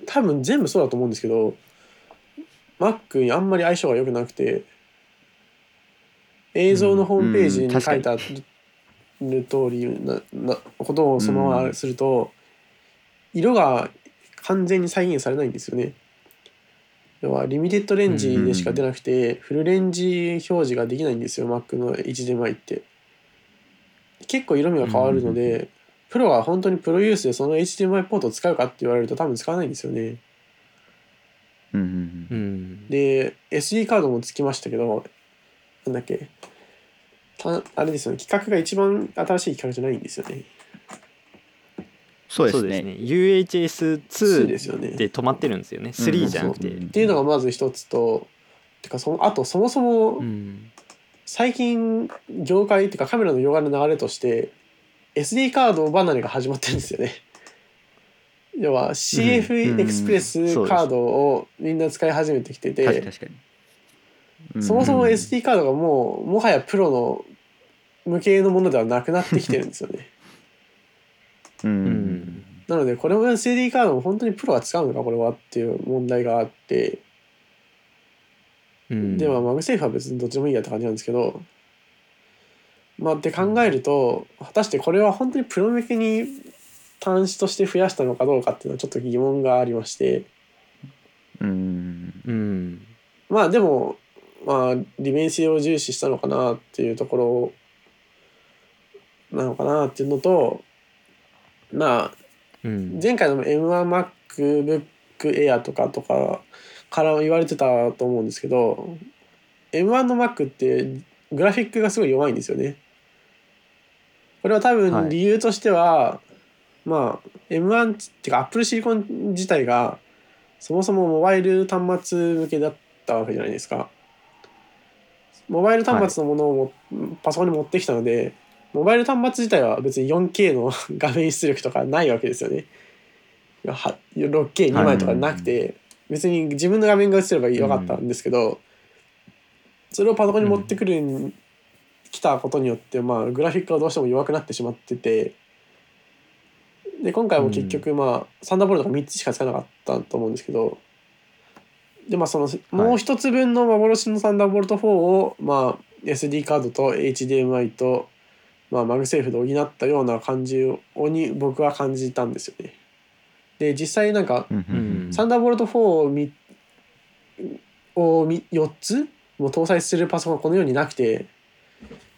多分全部そうだと思うんですけど Mac にあんまり相性が良くなくて映像のホームページにうん書いてある通りななことをそのまますると、色が完全に再現されないんですよね。要はリミテッドレンジでしか出なくて、フルレンジ表示ができないんですよ Mac の HDMI って。結構色味が変わるので、プロが本当にプロユースでその HDMI ポートを使うかって言われると多分使わないんですよね。うんうんうん。で SD カードもつきましたけどなんだっけ。たあれですよね。規格が一番新しい規格じゃないんですよね。そうですね。ね。2 UHS2 で止まってるんですよね。3じゃなくて。うんっていうのがまず一つとてかそのあとそもそもうん最近業界っていうかカメラの業界の流れとして SD カード離れが始まってるんですよね。<laughs> 要は CF エクスプレスカードをみんな使い始めてきてて、確かに確かに。そもそもうん SD カードがもうもはやプロの向けのものではなくなってきてるんですよね。<laughs> うん。うん。うんなのでこれも SD カードも本当にプロが使うのかこれはっていう問題があって、うん。でまあ MagSafe は別にどっちでもいいやって感じなんですけど。まあって考えると果たしてこれは本当にプロ向けに端子として増やしたのかどうかっていうのはちょっと疑問がありまして。うん。うん。まあでもまあ利便性を重視したのかなっていうところなのかなっていうのとまあうん。前回の M1 MacBook Air とかとかから言われてたと思うんですけど M1 の Mac ってグラフィックがすごい弱いんですよね。これは多はい分理由としては、まあ M1 っていうか Apple シリコン自体がそもそもモバイル端末向けだったわけじゃないですか。モバイル端末のものをも、パソコンに持ってきたのでモバイル端末自体は別に 4K の <laughs> 画面出力とかないわけですよね。は 6K2 枚とかなくて、別に自分の画面が映ればよかったんですけど、それをパソコンに持ってくるに来たことによって、まあ、グラフィックがどうしても弱くなってしまっててで今回も結局、まあサンダーボルトが3つしか使えなかったと思うんですけどでまあそのもう一つ分の幻のサンダーボルト4を、まあ、SD カードと HDMI と、まあ、マグセーフで補ったような感じをに僕は感じたんですよね。で実際なんかサンダーボルト4をみをみ4つ？も搭載するパソコンがこの世になくて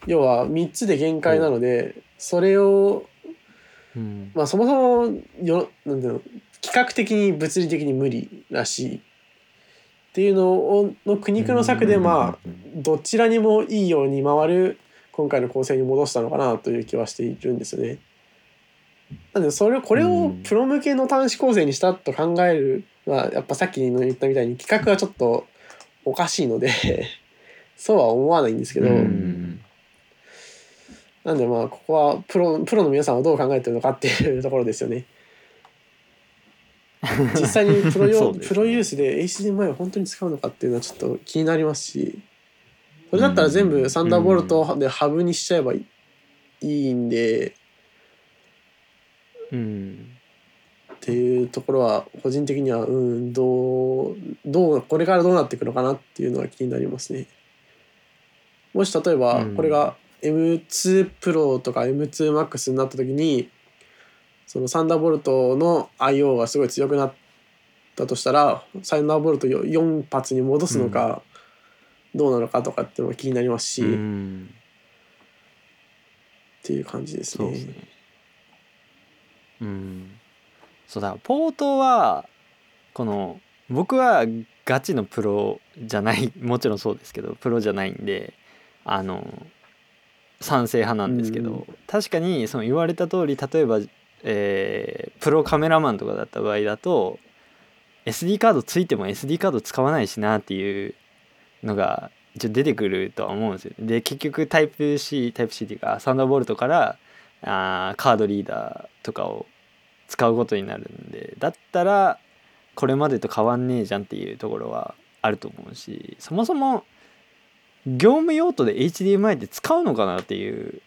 要は3つで限界なのでそれをうん。まあそもそもよなんていうの？規格的に物理的に無理らしいっていうのをの苦肉の策でまあどちらにもいいように回る今回の構成に戻したのかなという気はしているんですよね。なんでそれこれをプロ向けの端子構成にしたと考えるのはやっぱさっきの言ったみたいに企画がちょっとおかしいので <laughs> そうは思わないんですけど、うん。なんでまあここはプロプロの皆さんはどう考えてるのかっていうところですよね。<laughs> 実際にプロそ用、ね。プロユースで HDMI を本当に使うのかっていうのはちょっと気になりますしそれだったら全部サンダーボルトでハブにしちゃえばいいんでうん。っていうところは個人的にはうんどうどうこれからどうなっていくのかなっていうのは気になりますね。もし例えばうん。これが M2 Pro とか M2MAX になった時にそのサンダーボルトの IO がすごい強くなったとしたらサンダーボルト4発に戻すのかどうなのかとかっていうのが気になりますし、うっんていう感じですね。そうんそうだポートはこの僕はガチのプロじゃないもちろんそうですけどプロじゃないんであの賛成派なんですけど、うん確かにその言われた通り例えば、えープロカメラマンとかだった場合だと SD カードついても SD カード使わないしなっていうのが一応出てくるとは思うんですよ。で結局タイプ C タイプ C っていうかサンダーボルトからあーカードリーダーとかを使うことになるんでだったらこれまでと変わんねえじゃんっていうところはあると思うしそもそも業務用途で HDMI って使うのかなっていう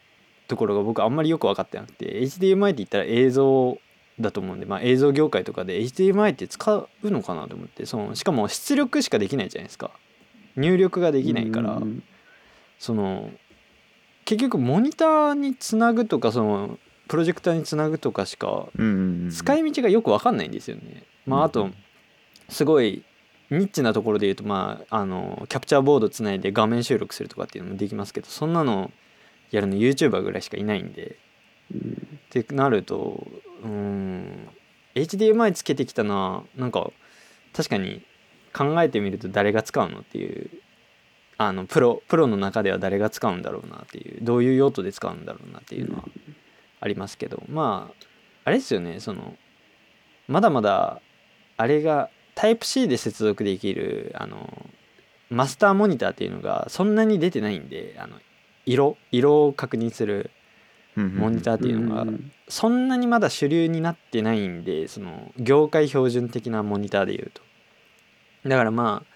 ところが僕あんまりよく分かってなくて HDMI って言ったら映像だと思うんで、まあ、映像業界とかで HDMI って使うのかなと思ってそのしかも出力しかできないじゃないですか。入力ができないから、うん。その結局モニターにつなぐとかそのプロジェクターにつなぐとかしかうん使い道がよく分かんないんですよね。まああとすごいニッチなところで言うとまああのキャプチャーボードつないで画面収録するとかっていうのもできますけどそんなのやるの YouTuber ぐらいしかいないんで。うんってなるとうーん HDMI つけてきたのはなんか確かに考えてみると誰が使うのっていうあのプロプロの中では誰が使うんだろうなっていうどういう用途で使うんだろうなっていうのはありますけどまああれですよねそのまだまだあれがタイプ C で接続できるあのマスターモニターっていうのがそんなに出てないんであの色色を確認するモニターっていうのがうん。そんなにまだ主流になってないんでその業界標準的なモニターでいうと。だからまあ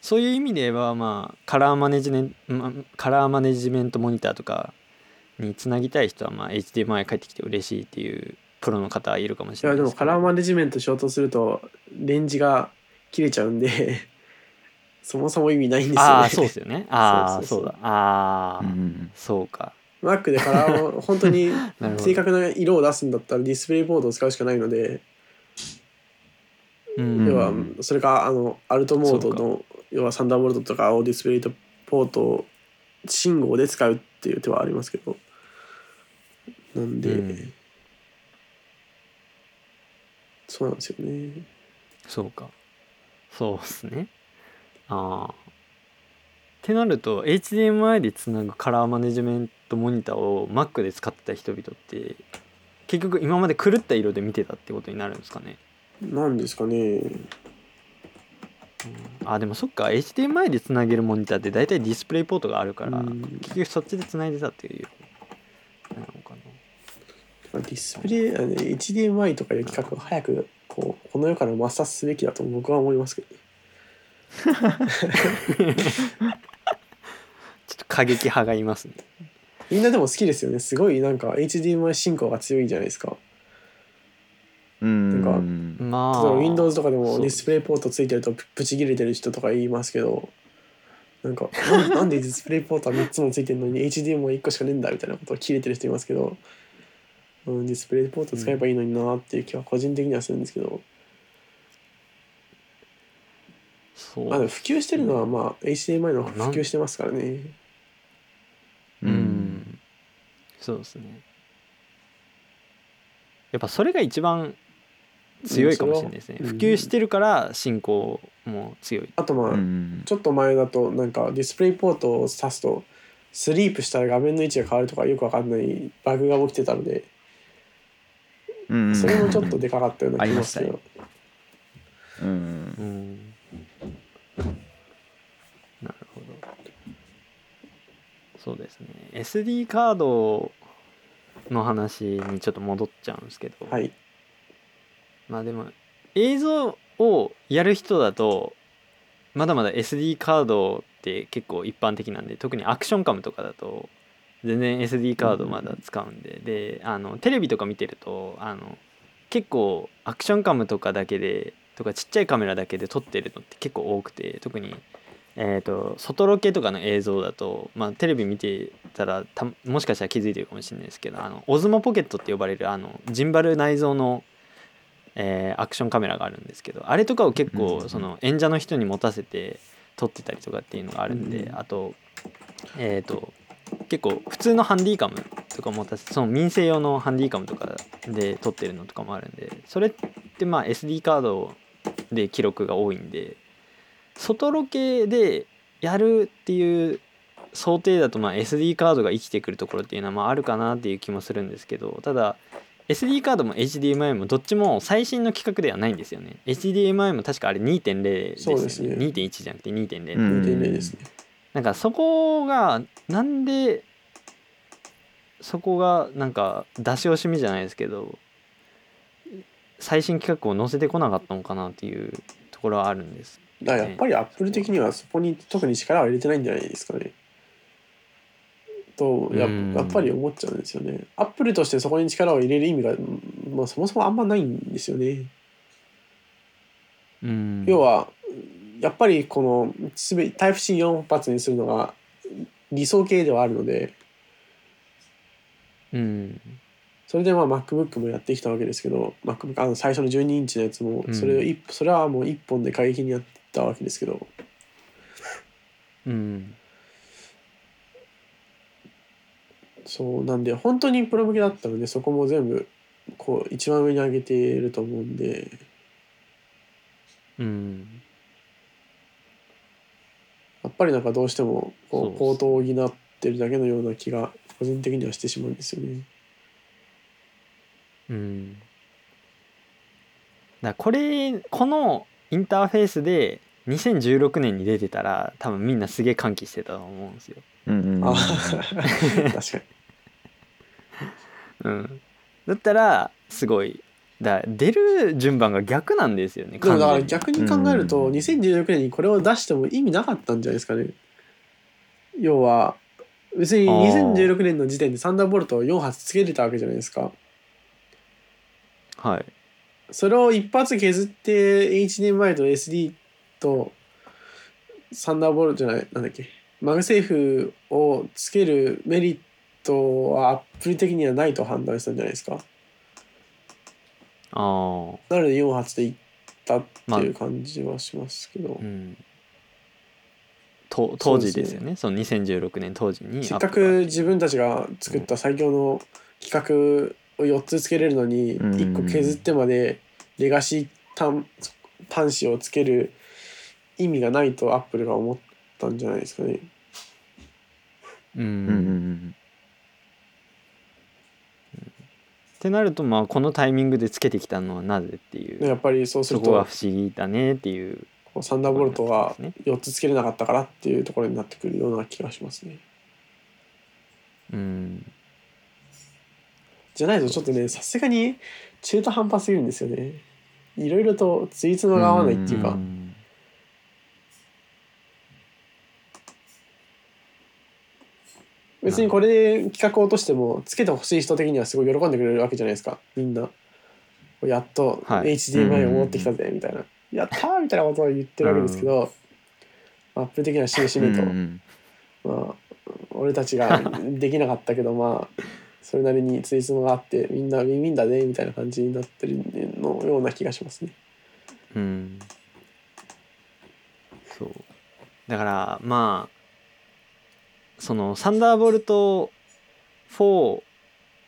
そういう意味で言えばまあカラーマネジメント、まカラーマネジメントモニターとかにつなぎたい人はまあ HDMI 返ってきて嬉しいっていうプロの方はいるかもしいやでもれないですけど。カラーマネジメントしようとするとレンジが切れちゃうんで <laughs> そもそも意味ないんですよね。ああそうですよね。ああそうそうそう。そうだ。ああ、うんそうか。Mac でカラーを本当に <laughs> なるほど。正確な色を出すんだったらディスプレイボードを使うしかないので、うん要はそれかあのアルトモードその要はサンダーボルトとかをディスプレイとポート信号で使うっていう手はありますけど。なんで、うん。そうなんですよね。そうか。そうっすね。ああってなると HDMI でつなぐカラーマネジメントモニターを Mac で使ってた人々って結局今まで狂った色で見てたってことになるんですかね。なんですかねあでもそっか HDMI でつなげるモニターって大体ディスプレイポートがあるから、うん。結局そっちでつないでたっていうなのかな。ディスプレイあの HDMI とかいう企画を早くこうこの世から抹殺すべきだと僕は思いますけどね。<laughs> ちょっと過激派がいますね。みんなでも好きですよね。すごいなんか HDMI 進行が強いじゃないですか。うんなんかまあ。例えば Windows とかでもディスプレイポートついてるとププチ切れてる人とか言いますけどなんかなん <laughs> なんでディスプレイポートは3つもついてるのに HDMI は1個しかねえんだみたいなことを切れてる人いますけど、うん、ディスプレイポート使えばいいのになっていう気は個人的にはするんですけど、そう。まあでも普及してるのはまあ HDMI の普及してますからね。うん、そうですね。やっぱそれが一番強いかもしれないですね、うん。そ普及してるから進行も強い。あとまあ、うん。ちょっと前だとなんかディスプレイポートを挿すとスリープしたら画面の位置が変わるとかよくわかんないバグが起きてたのでうんそれもちょっとでかかったような気がするけど、うん。うん。なるほど。そうですね。SD カードの話にちょっと戻っちゃうんですけど、はいまあでも映像をやる人だとまだまだ SD カードって結構一般的なんで特にアクションカムとかだと全然 SD カードまだ使うんで、であのテレビとか見てるとあの結構アクションカムとかだけでとかちっちゃいカメラだけで撮ってるのって結構多くて特に、えー、と外ロケとかの映像だと、まあ、テレビ見てたらたもしかしたら気づいてるかもしれないですけどあのオズモポケットって呼ばれるあのジンバル内蔵の、えーアクションカメラがあるんですけどあれとかを結構その演者の人に持たせて撮ってたりとかっていうのがあるんで、あとえっ、と結構普通のハンディカムとか持たせその民生用のハンディカムとかで撮ってるのとかもあるんでそれってまあ SD カードで記録が多いんで外ロケでやるっていう想定だとまあ SD カードが生きてくるところっていうのはまああるかなっていう気もするんですけどただ SD カードも HDMI もどっちも最新の規格ではないんですよね。HDMI も確かあれ2.0ですよね。そうですね。2.1じゃなくて2.0、うん2.0ですね。なんかそこがなんでそこがなんか出し惜しみじゃないですけど最新規格を載せてこなかったのかなっていうところはあるんです。だからやっぱりアップル的にはそこに特に力を入れてないんじゃないですかねとやうん。やっぱり思っちゃうんですよね。アップルとしてそこに力を入れる意味が、まあ、そもそもあんまないんですよね。うん。要はやっぱりこのすべタイプ C4 発にするのが理想形ではあるので。うん。それでまあ MacBook もやってきたわけですけど MacBook あの最初の12インチのやつもうん。それを一それはもう一本で過激にやったわけですけど。うんそうなんで本当にプロ向けだったのでそこも全部こう一番上に上げていると思うんで。うん。やっぱりなんかどうしてもこそううポートを補ってるだけのような気が個人的にはしてしまうんですよね。うん。だからこれこのインターフェースで2016年に出てたら多分みんなすげえ歓喜してたと思うんですよ。うんうんあ確かにうん、だったらすごい。だ出る順番が逆なんですよねでもだから逆に考えるとうん。2016年にこれを出しても意味なかったんじゃないですかね。要は別にあー。2016年の時点でサンダーボルトを4発つけれたわけじゃないですか。はい。それを一発削って HDMI と SD とサンダーボルトじゃないなんだっけ。マグセーフをつけるメリットはアップル的にはないと判断したんじゃないですか？ああなので4発でいったっていう感じはしますけど。うん。と当時ですよね。その2016年当時にせっかく自分たちが作った最強の企画を4つつけれるのにうん。1個削ってまでレガシー端端子をつける意味がないとアップルが思ったんじゃないですかね。うん、うんうんうんってなるとまあこのタイミングでつけてきたのはなぜっていう。やっぱりそうするそこがと不思議だねっていう。サンダーボルトがそうです4つつけれなかったからっていうところになってくるような気がしますね。うん。じゃないとちょっとねさすがに中途半端すぎるんですよね。いろいろとついつまが合わないっていうか、うん別にこれで企画を落としてもつけてほしい人的にはすごい喜んでくれるわけじゃないですか。みんな。やっとはい。HDMI を持ってきたぜみたいな、やったーみたいなことを言ってるわけですけど、アップル的にはしめしめと、うんまあ俺たちができなかったけど <laughs> まあそれなりについつまがあってみんなウィンウィンだねみたいな感じになってるのような気がしますね。うん。そう。だからまあそのサンダーボルト4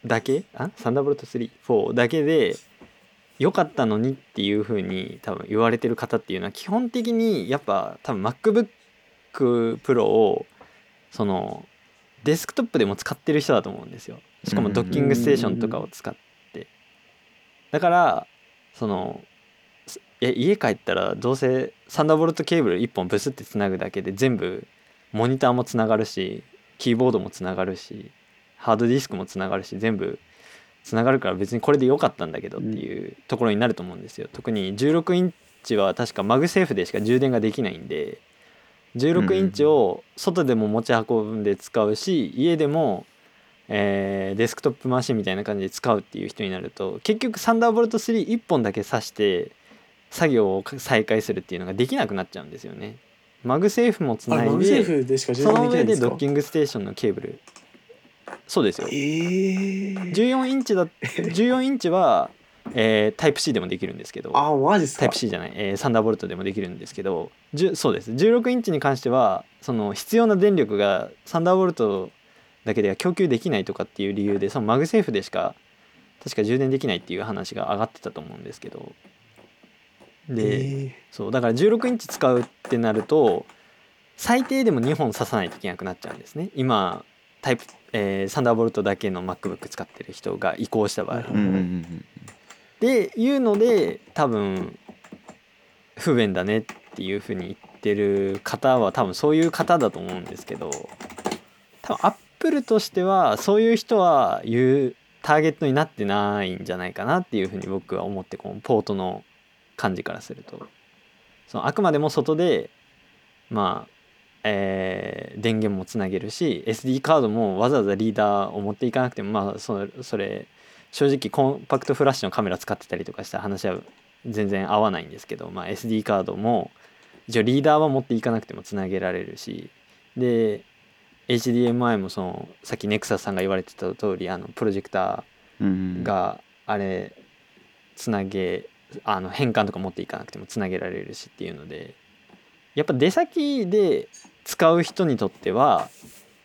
だけ？あ？サンダーボルト34だけで良かったのにっていう風に多分言われてる方っていうのは基本的にやっぱ多分 MacBook Pro をそのデスクトップでも使ってる人だと思うんですよ。しかもドッキングステーションとかを使ってだからそのえ家帰ったらどうせサンダーボルトケーブル1本ブスってつなぐだけで全部モニターもつながるしキーボードもつながるしハードディスクもつながるし全部つながるから別にこれで良かったんだけどっていうところになると思うんですよ特に16インチは確かマグセーフでしか充電ができないんで16インチを外でも持ち運んで使うし家でもえーデスクトップマシンみたいな感じで使うっていう人になると結局サンダーボルト31本だけ挿して作業を再開するっていうのができなくなっちゃうんですよね。マグセーフもつあないれマグセーでフでしか充そ電での上でドきないんですか？ッキングステーションのケーブル。そうですよ。え。ー、14インチだ <laughs> 14インチは、えータイプ C でもできるんですけど。あマジっすか？タイプ C じゃない、えーサンダーボルトでもできるんですけど。じゅそうです。16インチに関してはその必要な電力がサンダーボルトだけでは供給できないとかっていう理由でそのマグセーフでしか確か充電できないっていう話が上がってたと思うんですけどで、えそうだから16インチ使うってなると最低でも2本刺さないといけなくなっちゃうんですね。今タイプ、えーサンダーボルトだけの MacBook 使ってる人が移行した場合、なるほうんうんうん。でいうので多分不便だねっていうふうに言ってる方は多分そういう方だと思うんですけど多分アップルとしてはそういう人は言うターゲットになってないんじゃないかなっていうふうに僕は思ってこのポートの感じからすると。そのあくまでも外でまあえー電源もつなげるし SD カードもわざわざリーダーを持っていかなくてもまあそれそれ正直コンパクトフラッシュのカメラ使ってたりとかしたら話は全然合わないんですけど、まあ、SD カードも一応リーダーは持っていかなくてもつなげられるしで HDMI もそのさっきネクサスさんが言われてた通りあのプロジェクターがあれつなげあの変換とか持っていかなくてもつなげられるしっていうのでやっぱ出先で使う人にとっては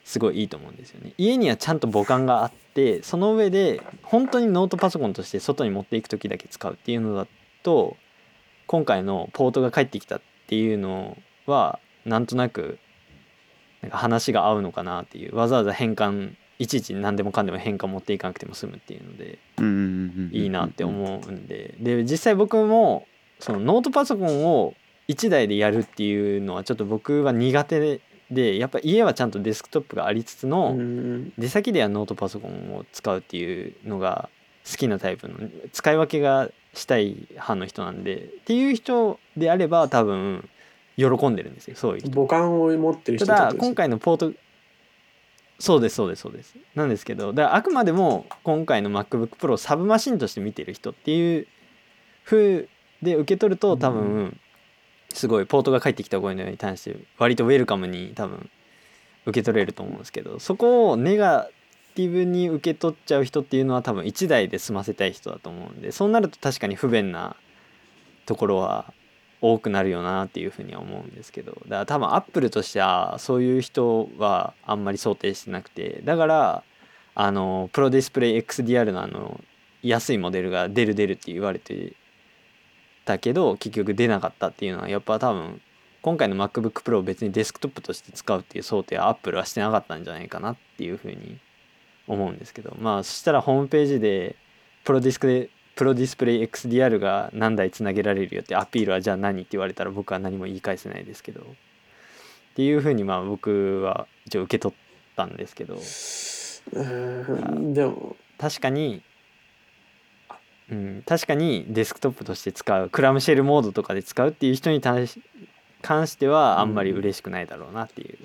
すごいいいと思うんですよね。家にはちゃんと母艦があってその上で本当にノートパソコンとして外に持っていく時だけ使うっていうのだと今回のポートが返ってきたっていうのはなんとなくなんか話が合うのかなっていうわざわざ変換いちいち何でもかんでも変換持っていかなくても済むっていうのでいいなって思うんで。で実際僕もそのノートパソコンを1台でやるっていうのはちょっと僕は苦手ででやっぱ家はちゃんとデスクトップがありつつー、の、うん出先ではノートパソコンを使うっていうのが好きなタイプの使い分けがしたい派の人なんでっていう人であれば多分喜んでるんですよそういう人。母艦を持ってるた人ってことですだ今回のポートそうですそうです。そうですなんですけどだからあくまでも今回の MacBookPro をサブマシンとして見てる人っていう風で受け取ると多分すごいポートが返ってきた声のに対して割とウェルカムに多分受け取れると思うんですけどそこをネガティブに受け取っちゃう人っていうのは多分1台で済ませたい人だと思うんでそうなると確かに不便なところは多くなるよなっていうふうには思うんですけど。だから多分アップルとしてはそういう人はあんまり想定してなくて。だからあのプロディスプレイ XDR のあの安いモデルが出る出るって言われてたけど結局出なかったっていうのはやっぱ多分今回の MacBookPro を別にデスクトップとして使うっていう想定は Apple はしてなかったんじゃないかなっていうふうに思うんですけど。まあそしたらホームページでプロディスクでプロディスプレイ XDR が何台つなげられるよってアピールはじゃあ何って言われたら僕は何も言い返せないですけど。っていうふうにまあ僕は一応受け取ったんですけど。でも。確かに、うん、確かにデスクトップとして使うクラムシェルモードとかで使うっていう人に対し関してはあんまり嬉しくないだろうなっていう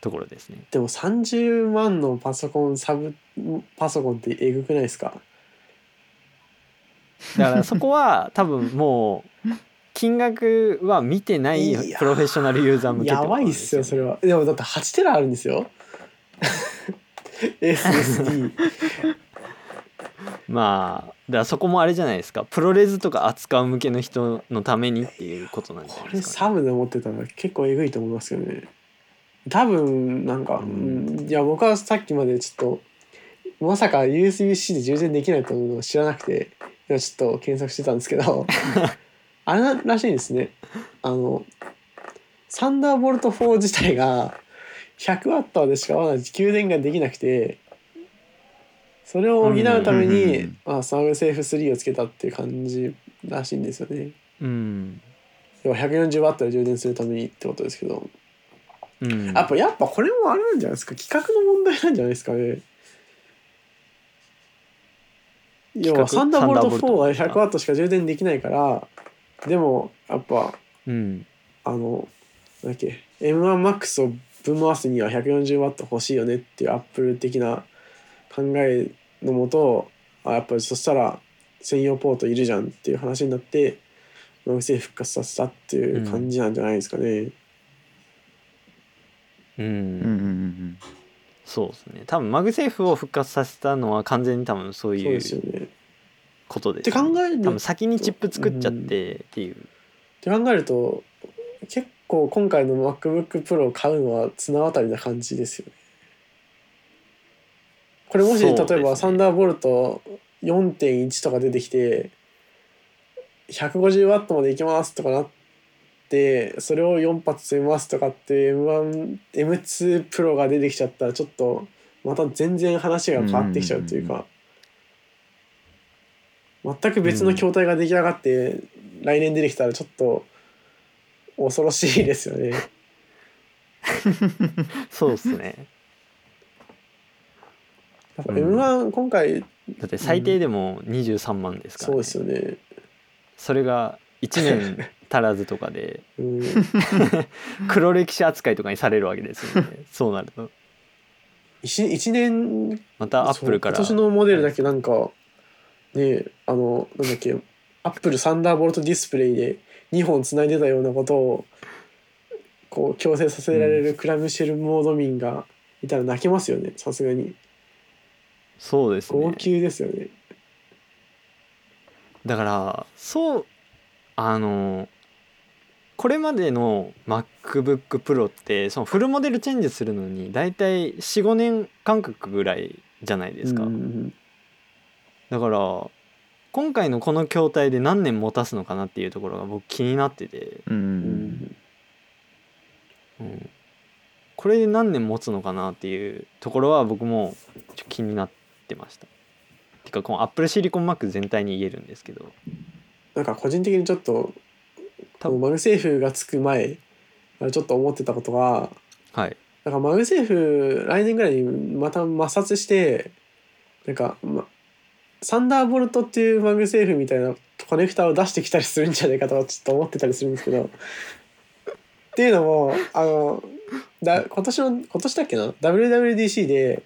ところですね。でも30万のパソコンサブパソコンってえぐくないですか？だからそこは多分もう金額は見てないプロフェッショナルユーザー向けやばいっすよそれは。はでもだって8テラあるんですよ。<laughs> SSD まあだからそこもあれじゃないですか。プロレスとか扱う向けの人のためにっていうことなんじゃなこいですか、ね、れサブで持ってたら結構えぐいと思いますけどね。多分なんか、ううんいや僕はさっきまでちょっとまさか USB-C で充電できないというのを知らなくて。今ちょっと検索してたんですけど <laughs> あれらしいんですね。あのサンダーボルト4自体が 100W でしかまだ給電ができなくてそれを補うためにんまあサムセーフ3をつけたっていう感じらしいんですよね。うん、要は 140W で充電するためにってことですけど。うん、やっぱやっぱこれもあれなんじゃないですか？規格の問題なんじゃないですかね？要はサンダーボルトサンダー4はボルト 100W しか充電できないからでもやっぱうん。あのなんだっけ M1MAX をぶん回すには 140W 欲しいよねっていうアップル的な考えのもとあやっぱりそしたら専用ポートいるじゃんっていう話になってマグセーフ復活させたっていう感じなんじゃないですかね。うんうんうんうんそうですね多分マグセーフを復活させたのは完全に多分そうそういうですよね。ことです、って考える多分先にチップ作っちゃってっていう、って考えると結構今回の MacBookPro を買うのは綱渡りな感じですよね。これもし、そうですね例えばサンダーボルト4.1とか出てきて 150W までいきますとかなってそれを4発積みますとかって M1 M2 Pro が出てきちゃったらちょっとまた全然話が変わってきちゃうというか全く別の筐体が出来上がって来年出てきたらちょっと恐ろしいですよね。<laughs> そうですねやっぱうん M1 今回だって最低でも23万ですから、ねそうですよね。それが1年 <laughs> 足らずとかで。うん、<laughs> 黒歴史扱いとかにされるわけですよね。そうなると。一一年またアップルから。今年のモデルだけなんかねあのなんだっけアップルサンダーボルトディスプレイで2本つないでたようなことをこう強制させられるクラムシェルモード民がいたら泣けますよね。さすがに。そうですね。号泣ですよね。だからそうあのこれまでの MacBookPro ってそのフルモデルチェンジするのに大体45年間隔ぐらいじゃないですか、うんだから今回のこの筐体で何年持たすのかなっていうところが僕気になってて、うんううん。んうん、これで何年持つのかなっていうところは僕もちょっと気になってました。てかこの Apple シリコン Mac 全体に言えるんですけど。なんか個人的にちょっと多分マグセーフがつく前ちょっと思ってたことがはい。なんかマグセーフ来年ぐらいにまた抹殺してなんか、ま、サンダーボルトっていうマグセーフみたいなコネクタを出してきたりするんじゃないかとかちょっと思ってたりするんですけど <laughs> っていうのもあのだ今年の今年だっけな？WWDC で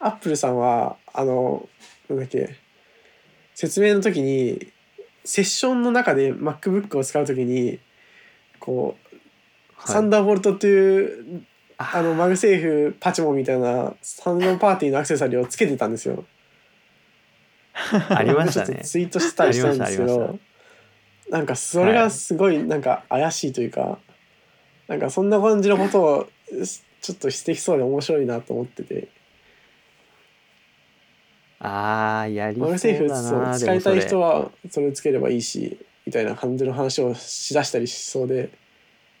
アップルさんはあのなんだっけ説明の時にセッションの中で MacBook を使う時にこう、はい。サンダーボルトっていうああのマグセーフパチモンみたいなサードパーティーのアクセサリーをつけてたんですよ。ありましたね。ツイートしたりしたんですけどなんかそれがすごいなんか怪しいというか、なんかそんな感じのことをちょっとしてきそうで面白いなと思っててあーやりそうマグセーフだそうな使いたい人ははそれつければいいしみたいな感じの話をしだしたりしそうで。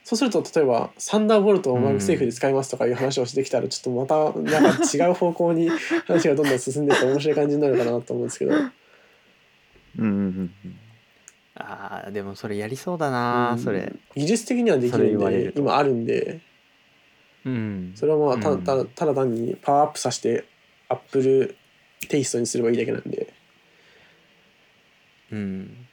そうすると例えばサンダーボルトをマグセーフで使いますとかいう話をしてきたらちょっとまたなんか違う方向に話がどんどん進んでいって面白い感じになるかなと思うんですけど。うんうんうん。あーでもそれやりそうだな、それ。技術的にはできるんで今あるんで。うん。それはまあたうん。たただ単にパワーアップさせてアップルテイストにすればいいだけなんで。うん。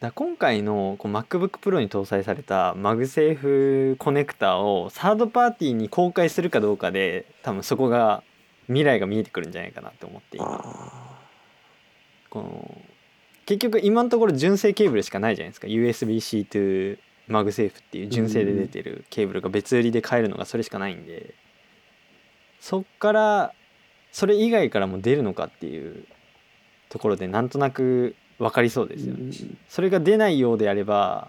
だ今回のこう MacBook Pro に搭載されたマグセーフコネクタをサードパーティーに公開するかどうかで多分そこが未来が見えてくるんじゃないかなって思っていこの結局今のところ純正ケーブルしかないじゃないですか。USB-C to マグセーフっていう純正で出てるケーブルが別売りで買えるのがそれしかないんで。そっからそれ以外からも出るのかっていうところでなんとなく分かりそうですよね。それが出ないようであれば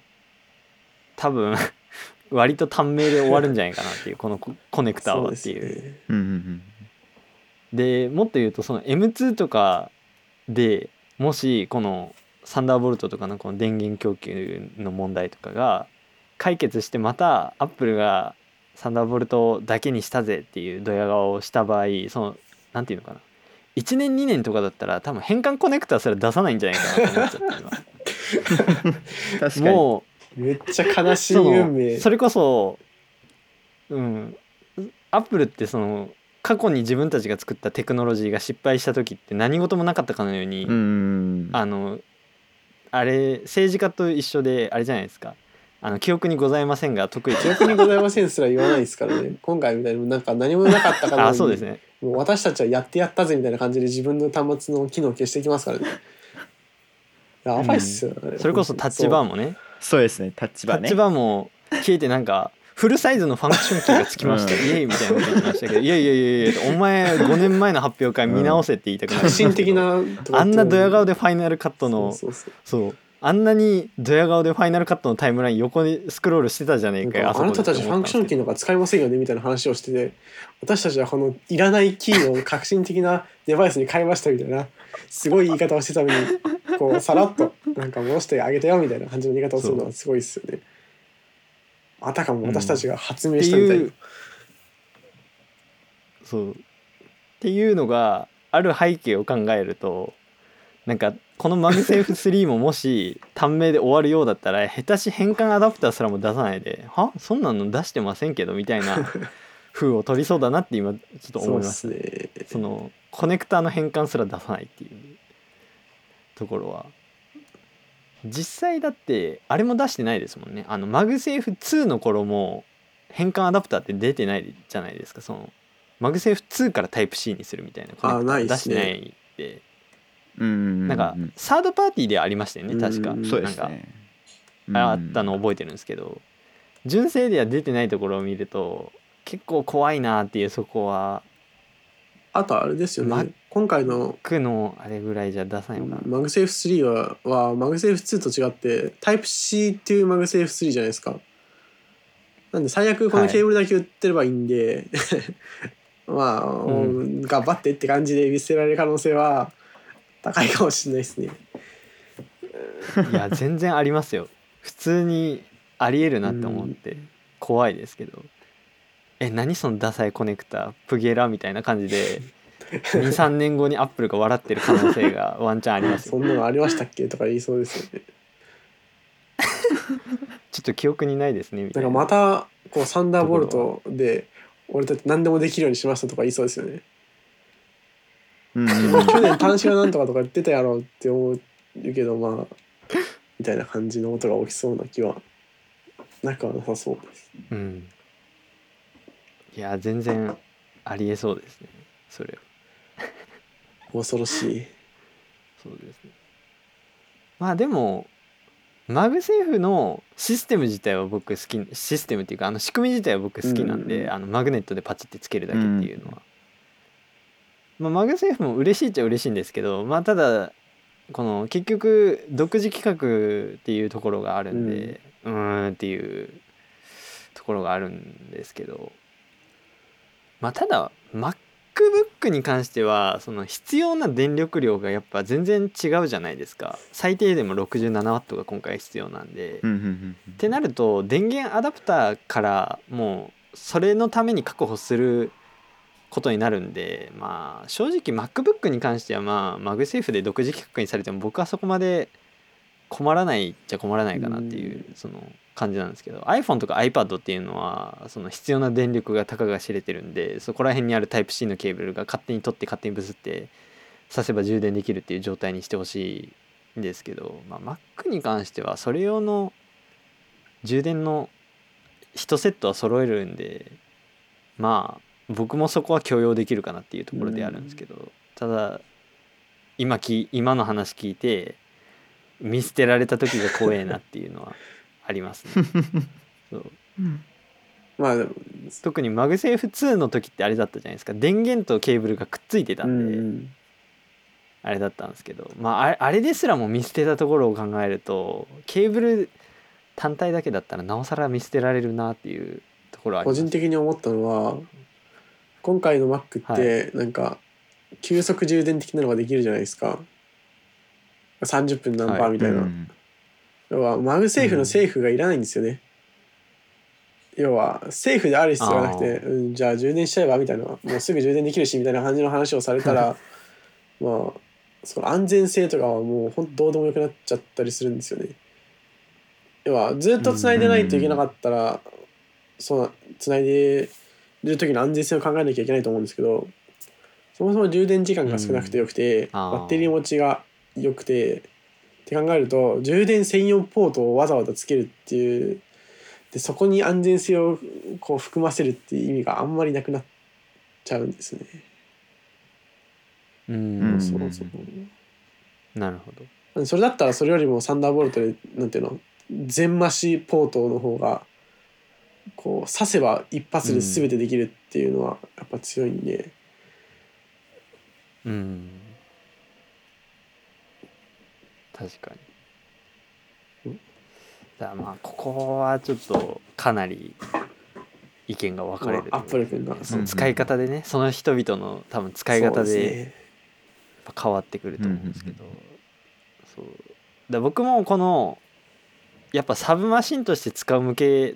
多分 <laughs> 割と短命で終わるんじゃないかなっていうこのコ <laughs> コネクターはっていう。でもっと言うとその M2 とかでもしこのサンダーボルトとかのこの電源供給の問題とかが解決してまたアップルがサンダーボルトだけにしたぜっていうドヤ顔をした場合そのなんていうのかな。1年2年とかだったら多分変換コネクタすら出さないんじゃないかなと思っちゃって <laughs> 確か今に。もうめっちゃ悲しいそ運命。のそれこそうん。アップルってその過去に自分たちが作ったテクノロジーが失敗した時って何事もなかったかのように、あのあれ政治家と一緒であれじゃないですかあの記憶にございませんが得意記憶にございませんすら言わないですからね。<laughs> 今回みたいになんか何もなかったかのようあにそうですね。もう私たちはやってやったぜみたいな感じで自分の端末の機能を消していきますからね。やばいっすよ、あそれこそタッチバーももね。そう。ですねタッチバーね。タッチバーも消えてなんかフルサイズのファンクションキーがつきました、うん。イエイみたいなこと言ってましたけどいやいやいやいやお前5年前の発表会見直せって言いたくなる。革新的なあんなドヤ顔でファイナルカットの。そうそう。そうあんなにドヤ顔でファイナルカットのタイムライン横にスクロールしてたじゃねえかよあなたたちファンクションキーって思っなんか使いませんよねみたいな話をしてて私たちはこのいらないキーを革新的なデバイスに変えましたみたいなすごい言い方をしてたのに <laughs> こうさらっとなんか戻してあげたよみたいな感じの言い方をするのはすごいですよね。あたかも私たちが発明したみたいな。いうそうっていうのがある背景を考えるとなんかこのマグセーフ3ももし短命で終わるようだったら下手したら変換アダプターすらも出さないで「は？そんなの出してませんけど」みたいな <laughs> 風を装いそうだなって今ちょっと思います。ね。そのコネクターの変換すら出さないっていうところは。実際だってあれも出してないですもんね。あのマグセーフ2の頃も変換アダプターって出てないじゃないですか。そのマグセーフ2からタイプ C にするみたいな。コネクター出してないで。うんうんなんかサードパーティーでありましたよね確かうんそうですね。あったの覚えてるんですけど。純正では出てないところを見ると結構怖いなっていうそこは。あとあれですよね、ま今回の区のあれぐらいじゃ出さないのか。なマグセーフ3ははマグセーフ2と違ってタイプ C っていうマグセーフ3じゃないですか。なんで最悪このケーブルだけ売ってればいいんで、<laughs> まあ、ん。頑張ってって感じで見捨てられる可能性は高いかもしれないですね。いや全然ありますよ普通にありえるなって思って怖いですけどえ何そのダサいコネクタープゲラみたいな感じで <laughs> 23年後にアップルが笑ってる可能性がワンチャンありますよそんなのありましたっけとか言いそうですよね。ちょっと記憶にないですねみたないんなかまたこうサンダーボルトで俺たち何でもできるようにしましたとか言いそうですよね。うん。去年端子がなんとかとか言ってたやろうって思うけどまあみたいな感じのことが起きそうな気はなくはなさそうです。うん。いや全然ありえそうですね。それは。恐ろしい。そうですね。まあでもマグセーフのシステム自体は僕好きシステムっていうかあの仕組み自体は僕好きなんで、うん。あのマグネットでパチってつけるだけっていうのは、まあ、マグセーフも嬉しいっちゃ嬉しいんですけどまあただこの結局独自規格っていうところがあるんでうーんっていうところがあるんですけどまあただ MacBook に関してはその必要な電力量がやっぱ全然違うじゃないですか。最低でも 67W が今回必要なんで。ってなると電源アダプターからもうそれのために確保することになるんでまあ正直 MacBook に関してはまあマグセーフで独自規格にされても僕はそこまで困らないっちゃ困らないかなっていうその感じなんですけど iPhone とか iPad っていうのはその必要な電力がたかが知れてるんでそこら辺にある Type-C のケーブルが勝手に取って勝手にブスって挿せば充電できるっていう状態にしてほしいんですけど、まあ、Mac に関してはそれ用の充電の1セットは揃えるんでまあ僕もそこは許容できるかなっていうところであるんですけど、ただ今き今の話聞いて見捨てられた時が怖えなっていうのはありますね。<laughs> そう。まあ特にマグセーフ2の時ってあれだったじゃないですか。電源とケーブルがくっついてたうんで、ん。あれだったんですけど。まああれあれですらも見捨てたところを考えるとケーブル単体だけだったらなおさら見捨てられるなっていうところはあります。個人的に思ったのは今回の Mac ってなんか急速充電的なのができるじゃないですか。30分何パーみたいな、うん要はマグセーフのセーフがいらないんですよね、要はセーフである必要がなくてあうん、じゃあ充電しちゃえばみたいな。もうすぐ充電できるしみたいな感じの話をされたら <laughs> まあその安全性とかはもう本当どうでもよくなっちゃったりするんですよね。要はずっと繋いでないといけなかったら、そう繋いでる時の安全性を考えなきゃいけないと思うんですけどそもそも充電時間が少なくてよくて、バッテリー持ちが良くてって考えると充電専用ポートをわざわざつけるっていうでそこに安全性をこう含ませるっていう意味があんまりなくなっちゃうんですね。うん、うんそうそう。なるほど。それだったらそれよりもサンダーボルトでなんていうの全増しポートの方がこう刺せば一発で全てできるっていうのはやっぱ強いんで、うん。確かに。だまあここはちょっとかなり意見が分かれるまあアップル君がその使い方でねその人々の多分使い方で変わってくると思うんですけど、そう。だ僕もこのやっぱサブマシンとして使う向け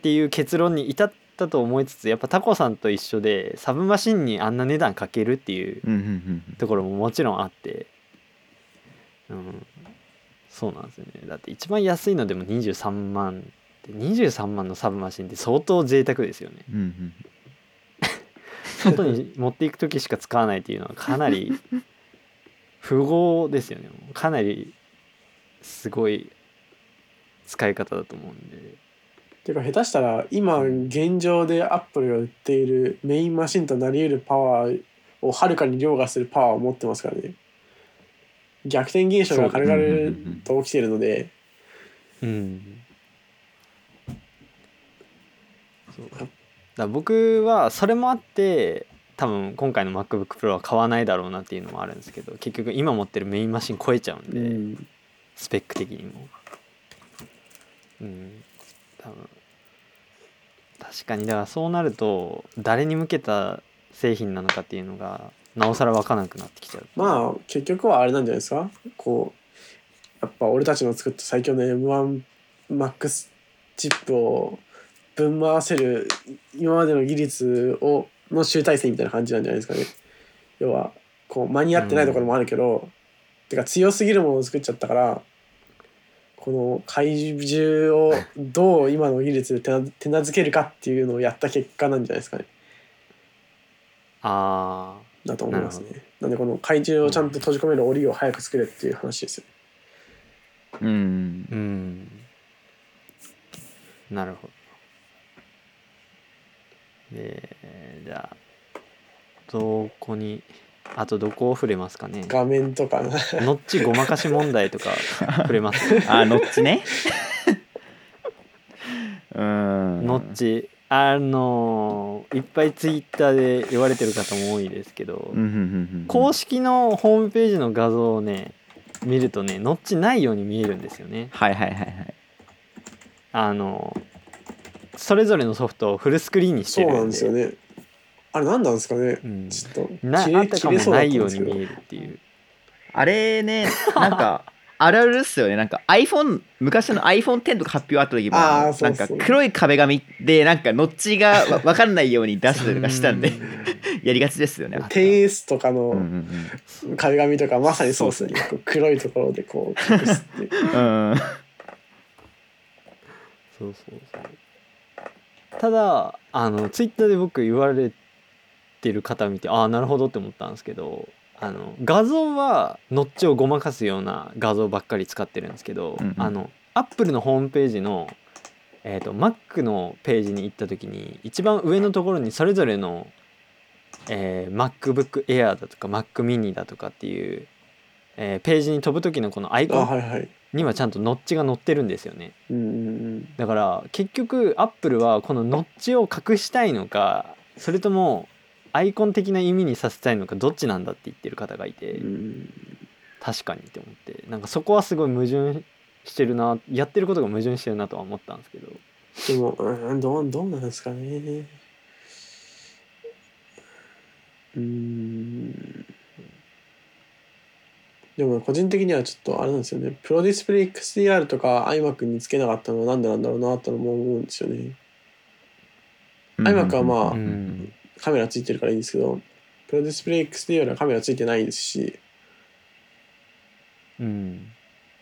っていう結論に至ったと思いつつやっぱタコさんと一緒でサブマシンにあんな値段かけるっていうところももちろんあって、うん、そうなんですよね。だって一番安いのでも23万。って23万のサブマシンって相当贅沢ですよね。うんうん。外に持っていく時しか使わないっていうのはかなり <laughs> 富豪ですよね。かなりすごい使い方だと思うんでていうか下手したら今現状でアップルが売っているメインマシンとなり得るパワーをはるかに凌駕するパワーを持ってますからね。逆転現象が軽々と起きているので。うん。そうだ僕はそれもあって多分今回の MacBookPro は買わないだろうなっていうのもあるんですけど結局今持ってるメインマシン超えちゃうんうで、ん。スペック的にも。うん多分確かにだからそうなると誰に向けた製品なのかっていうのがなおさら分からなくなってきちゃう。まあ結局はあれなんじゃないですか。こうやっぱ俺たちの作った最強の M1MAX チップをぶん回せる今までの技術をの集大成みたいな感じなんじゃないですかね。要はこう間に合ってないところもあるけど、てか強すぎるものを作っちゃったからこの怪獣をどう今の技術で手な手なずけるかっていうのをやった結果なんじゃないですかね。あだと思いますね。なんでこの怪獣をちゃんと閉じ込める檻を早く作れっていう話ですようん。ーうん。なるほど。でじゃあどこにあとどこを触れますかね？画面とかノッチごまかし問題とか <laughs> 触れます。あノッチね。<laughs> うん。ノッチ。あのいっぱいツイッターで言われてる方も多いですけど、公式のホームページの画像をね見るとねノッチないように見えるんですよね。はいはいはいはい。あのそれぞれのソフトをフルスクリーンにしてそうるんで。なんですよねあれ何なんですかねうん。ちょっと。な切れあたかもないように見えるっていう。あれねなんかあるあるっすよね。なんか iPhone 昔の iPhone10 とか発表あった時もなんか黒い壁紙でなんかノッチがわ <laughs> 分かんないように出したりとかしたんで <laughs> やりがちですよね 10S とかのん壁紙とかまさにそうですね。黒いところでこう隠すっていう。う <laughs> んうん。そうそうそう。ただあのツイッターで僕言われてる方見てああなるほどって思ったんですけどあの画像はノッチをごまかすような画像ばっかり使ってるんですけど、うんうん。あのアップルのホームページの、えー、と Mac のページに行った時に一番上のところにそれぞれの、えー MacBook Air だとか Mac mini だとかっていう、えーページに飛ぶ時のこのアイあコンはいはい。にはちゃんとノッチが載ってるんですよね。うんうんうん。だから結局アップルはこのノッチを隠したいのかそれともアイコン的な意味にさせたいのかどっちなんだって言ってる方がいて、うん確かにって思って。なんかそこはすごい矛盾してるなやってることが矛盾してるなとは思ったんですけど。でもうんどうどうなんですかね。うん。でも個人的にはちょっとあれなんですよね。プロディスプレイ XDR とか iMac につけなかったのはなんでなんだろうなとも思うんですよね。iMac はまあうんカメラついてるからいいんですけどプロディスプレイ XDR はカメラついてないですしうん。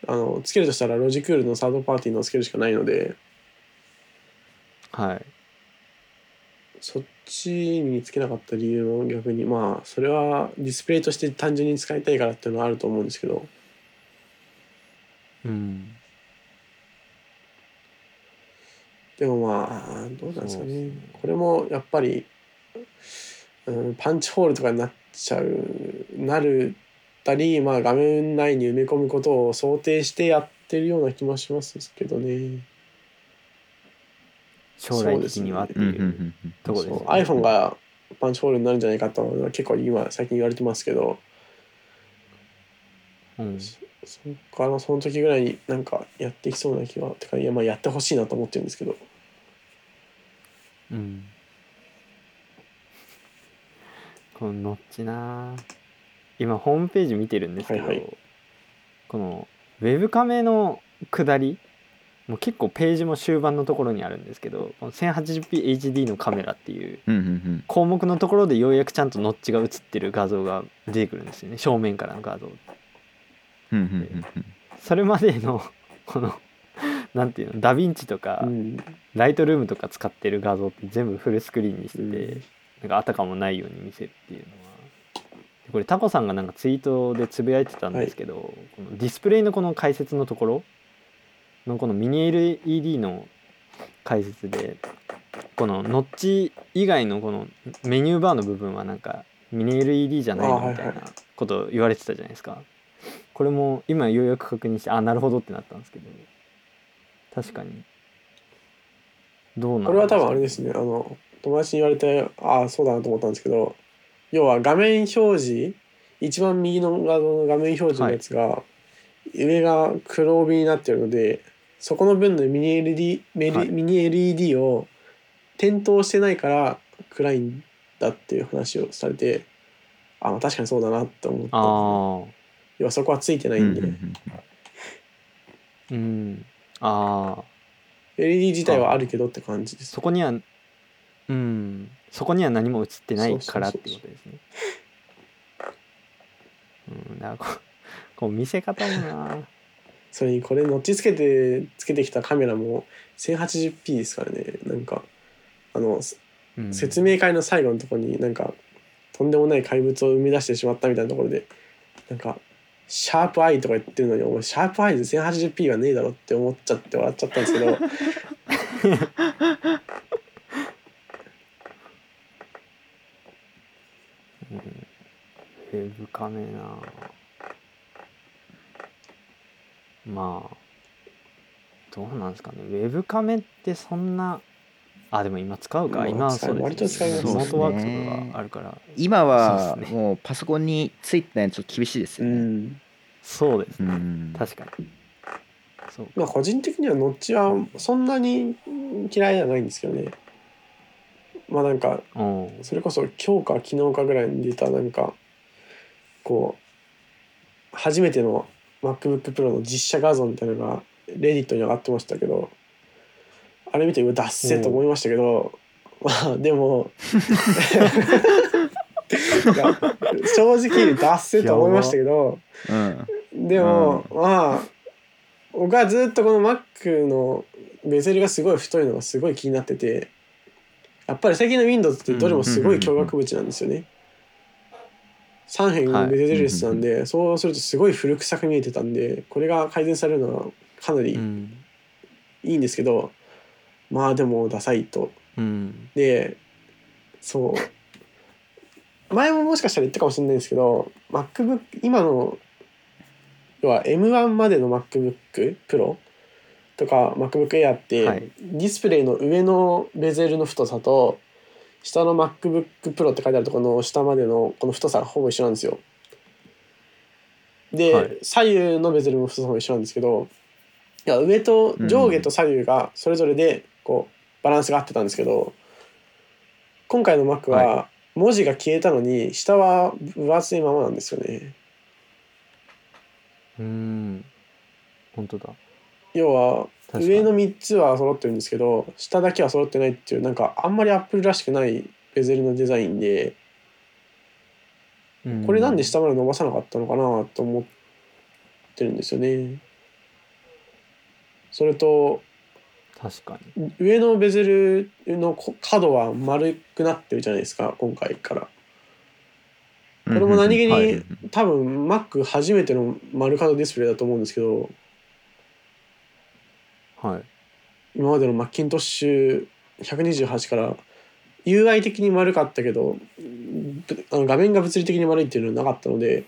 あのつけるとしたらロジクールのサードパーティーのをつけるしかないのではい。そっちにつけなかった理由も逆にまあそれはディスプレイとして単純に使いたいからっていうのはあると思うんですけど。うん。でもまあどうなんですかね。ね。これもやっぱり、うん、パンチホールとかになっちゃうなるたり、まあ、画面内に埋め込むことを想定してやってるような気もしますけどね。将来的にはっていううんうんうんうんところですそう iPhone がパンチホールになるんじゃないかと結構今最近言われてますけど。うん。そっからその時ぐらいになんかやってきそうな気はてかいやまあやってほしいなと思ってるんですけど。うんこのノッチな。今ホームページ見てるんですけど、はいはい。このウェブカメの下りもう結構ページも終盤のところにあるんですけどこの 1080pHD のカメラっていう項目のところでようやくちゃんとノッチが映ってる画像が出てくるんですよね。正面からの画像それまでのこのなんていうのダヴィンチとか、うん。ライトルームとか使ってる画像って全部フルスクリーンにしてて、うんなんかあたかもないように見せるっていうのは。これタコさんがなんかツイートでつぶやいてたんですけど、このディスプレイのこの解説のところのこのミニ LED の解説でこのノッチ以外のこのメニューバーの部分はなんかミニ LED じゃないのみたいなことを言われてたじゃないですか。これも今ようやく確認してあなるほどってなったんですけど。確かに。どうなんこれは多分あれでですね。あの友達に言われてああそうだなと思ったんですけど要は画面表示一番右の画像の画面表示のやつが、上が黒帯になってるのでそこの分のミニ LED, はい。ミニ LED を点灯してないから暗いんだっていう話をされてあ確かにそうだなって思った要はそこはついてないんで、うんうんうんああ LED 自体はあるけどって感じです。そこにはうん。そこには何も映ってないからってことですね。うんだからこうこう見せ方もなそれにこれノッチつけてつけてきたカメラも 1080p ですからね。なんかあの、うん。説明会の最後のところになんかとんでもない怪物を生み出してしまったみたいなところでなんかシャープアイとか言ってるのにお前シャープアイで 1080p はねえだろって思っちゃって笑っちゃったんですけどウェブカメな。まあどうなんですかね。ウェブカメってそんなあでも今使うか、まあ今はそうです割と使いますリモートワークとかがあるから。今はもうパソコンについてないのちょっと厳しいですうよね。んそうですね。うん。確かに。そう。まあ個人的にはノッチはそんなに嫌いじゃないんですけどねまあなんかそれこそ今日か昨日かぐらいに出たなんかこう初めての MacBookPro の実写画像みたいなのがレディットに上がってましたけどあれ見てうわダッセーと思いましたけどまあでもいや正直ダッセーと思いましたけどうんでも、まあ僕はずっとこの Mac のベゼルがすごい太いのがすごい気になっててやっぱり最近の Windows ってどれもすごい驚愕物なんですよね。3辺ベゼルレスなんで、そうするとすごい古臭く見えてたんでこれが改善されるのはかなりうんいいんですけど、まあでもダサいと。うんでそう前ももしかしたら言ったかもしれないんですけど MacBook 今の要は M1 までの MacBook Pro とか MacBook Air って、はい。ディスプレイの上のベゼルの太さと下の MacBook Pro って書いてあるところの下までのこの太さがほぼ一緒なんですよ。で、はい。左右のベゼルの太さも一緒なんですけどいや上と上下と左右がそれぞれでこうバランスが合ってたんですけど今回の Mac は文字が消えたのに下は分厚いままなんですよね。うん。本当だ要は上の3つは揃ってるんですけど下だけは揃ってないっていうなんかあんまりアップルらしくないベゼルのデザインでこれなんで下まで伸ばさなかったのかなと思ってるんですよね。それと確かに。上のベゼルのこ角は丸くなってるじゃないですか今回から。これも何気に、はい。多分 Mac 初めての丸角ディスプレイだと思うんですけどはい。今までのマッキントッシュ128から UI 的に丸かったけどぶあの画面が物理的に丸いっていうのはなかったので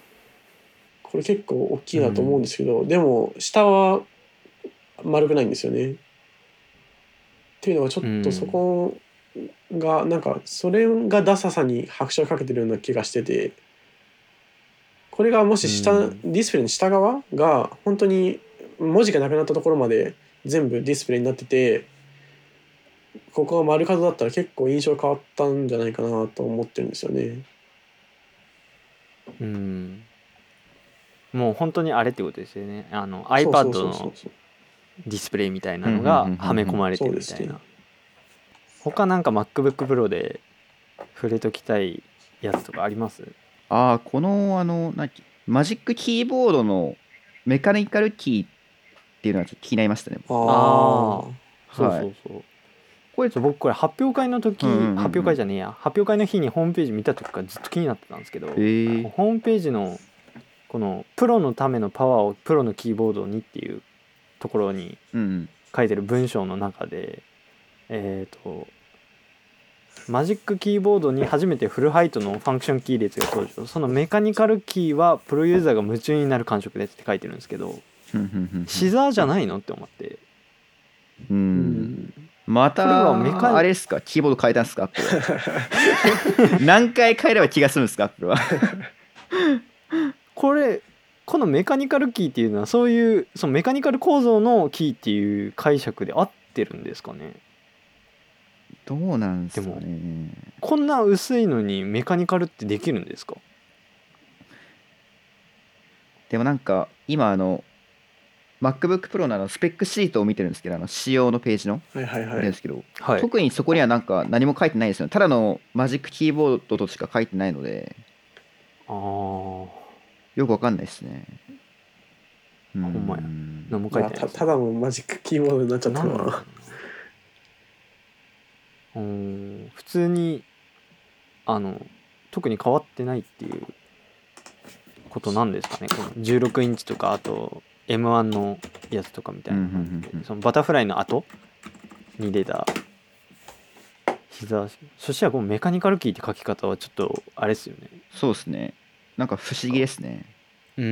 これ結構大きいなと思うんですけど、でも下は丸くないんですよね。っていうのはちょっとそこがなんかそれがダサさに拍車をかけてるような気がしててこれがもし下、うん。ディスプレイの下側が本当に文字がなくなったところまで全部ディスプレイになっててここが丸角だったら結構印象変わったんじゃないかなと思ってるんですよね。うん。もう本当にあれってことですよね。あの iPad のディスプレイみたいなのがはめ込まれてるみたいな。そうですね。他なんか MacBookPro で触れときたいやつとかあります？ああこのあのなんだっけマジックキーボードのメカニカルキーっていうのはちょっと気になりましたね。あああそうはいそう。そうこれ僕これ発表会の時、うんうんうん。うん発表会じゃねえや。発表会の日にホームページ見た時からずっと気になってたんですけど、えー、ホームページのこのプロのためのパワーをプロのキーボードにっていうところにうん書いてる文章の中でえっ、とマジックキーボードに初めてフルハイトのファンクションキー列が登場。そのメカニカルキーはプロユーザーが夢中になる感触ですって書いてるんですけどうんうんうんシザーじゃないのって思ってうん。またあれですかキーボード変えたん。ですか何回変えれば気が済むん。ですかアップルはこれこのメカニカルキーっていうのはそういうそのメカニカル構造のキーっていう解釈で合ってるん。ですかねどうなん。ですかねこん。な薄いのにメカニカルってできるん。ですかでもなん。か今あの MacBook Pro のあのスペックシートを見てるんですけどあの仕様のページの。はいはいはい。ですけど、はい。特にそこにはなんか何も書いてないですよただのマジックキーボードとしか書いてないので。あー。よくわかんないですね。ほんまや。何も書いまあてないです。たただのマジックキーボードになっちゃったのかな。<laughs> うん。普通にあの特に変わってないっていうことなんですかね。この16インチとかあと M1 のやつとかみたいな。そのバタフライの後に出た膝そしたらこのメカニカルキーって書き方はちょっとあれですよね。そうですね。なんか不思議ですね。うん。う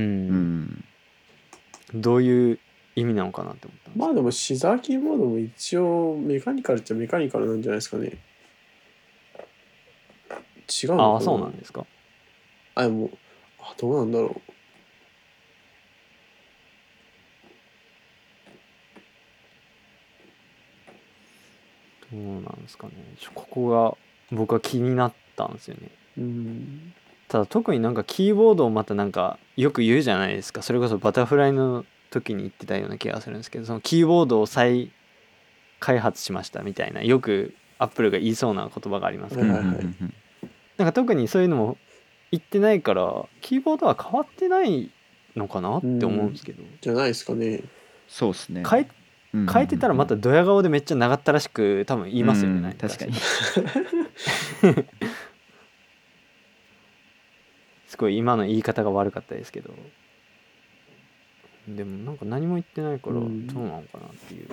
ん。どういう意味なのかなって思ったまあでもシザーキーボードも一応メカニカルっちゃメカニカルなんじゃないですかね。違うのかな。ああそうなんですか。あでもあどうなんだろそうなんですかね。ちょここが僕は気になったんですよね。うん。ただ特になんかキーボードをまたなんかよく言うじゃないですか。それこそバタフライの時に言ってたような気がするんですけどそのキーボードを再開発しましたみたいなよくアップルが言いそうな言葉がありますけど、はいはいはいなんか特にそういうのも言ってないからキーボードは変わってないのかなって思うんですけど、じゃないですかね。そうですね。変えうん変えてたらまたドヤ顔でめっちゃ長ったらしく多分言いますよね、うん確かに。<laughs> すごい今の言い方が悪かったですけど。でもなんか何も言ってないからどううんなのかなっていう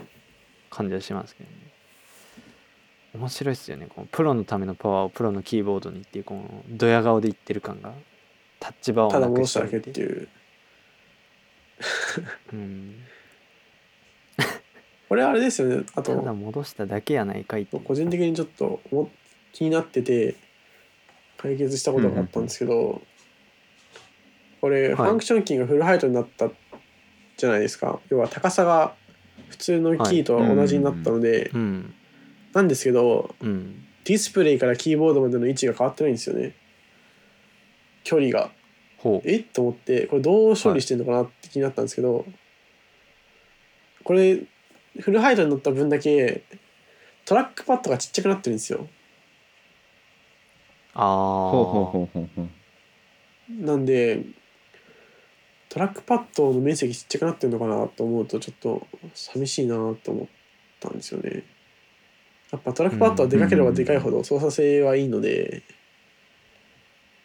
感じはしますけどね。面白いっすよね。このプロのためのパワーをプロのキーボードにっていうこのドヤ顔で言ってる感が。タッチバーをただ戻しただけっていう。うん、これあれですよね。あただと戻しただけやないかいっ個人的にちょっとも気になってて解決したことがあったんですけど、これ、ファンクションキーがフルハイトになったじゃないですか。要は高さが普通のキーと同じになったので、うん。なんですけどうん。ディスプレイからキーボードまでの位置が変わってないんですよね。距離が。え？っと思ってこれどう処理してんのかなって気になったんですけど、これフルハイトになった分だけトラックパッドがちっちゃくなってるんですよ。ああほうほうほうほうほう。なんでトラックパッドの面積ちっちゃくなってるのかなと思うとちょっと寂しいなと思ったんですよね。やっぱトラックパッドはでかければでかいほど操作性はいいので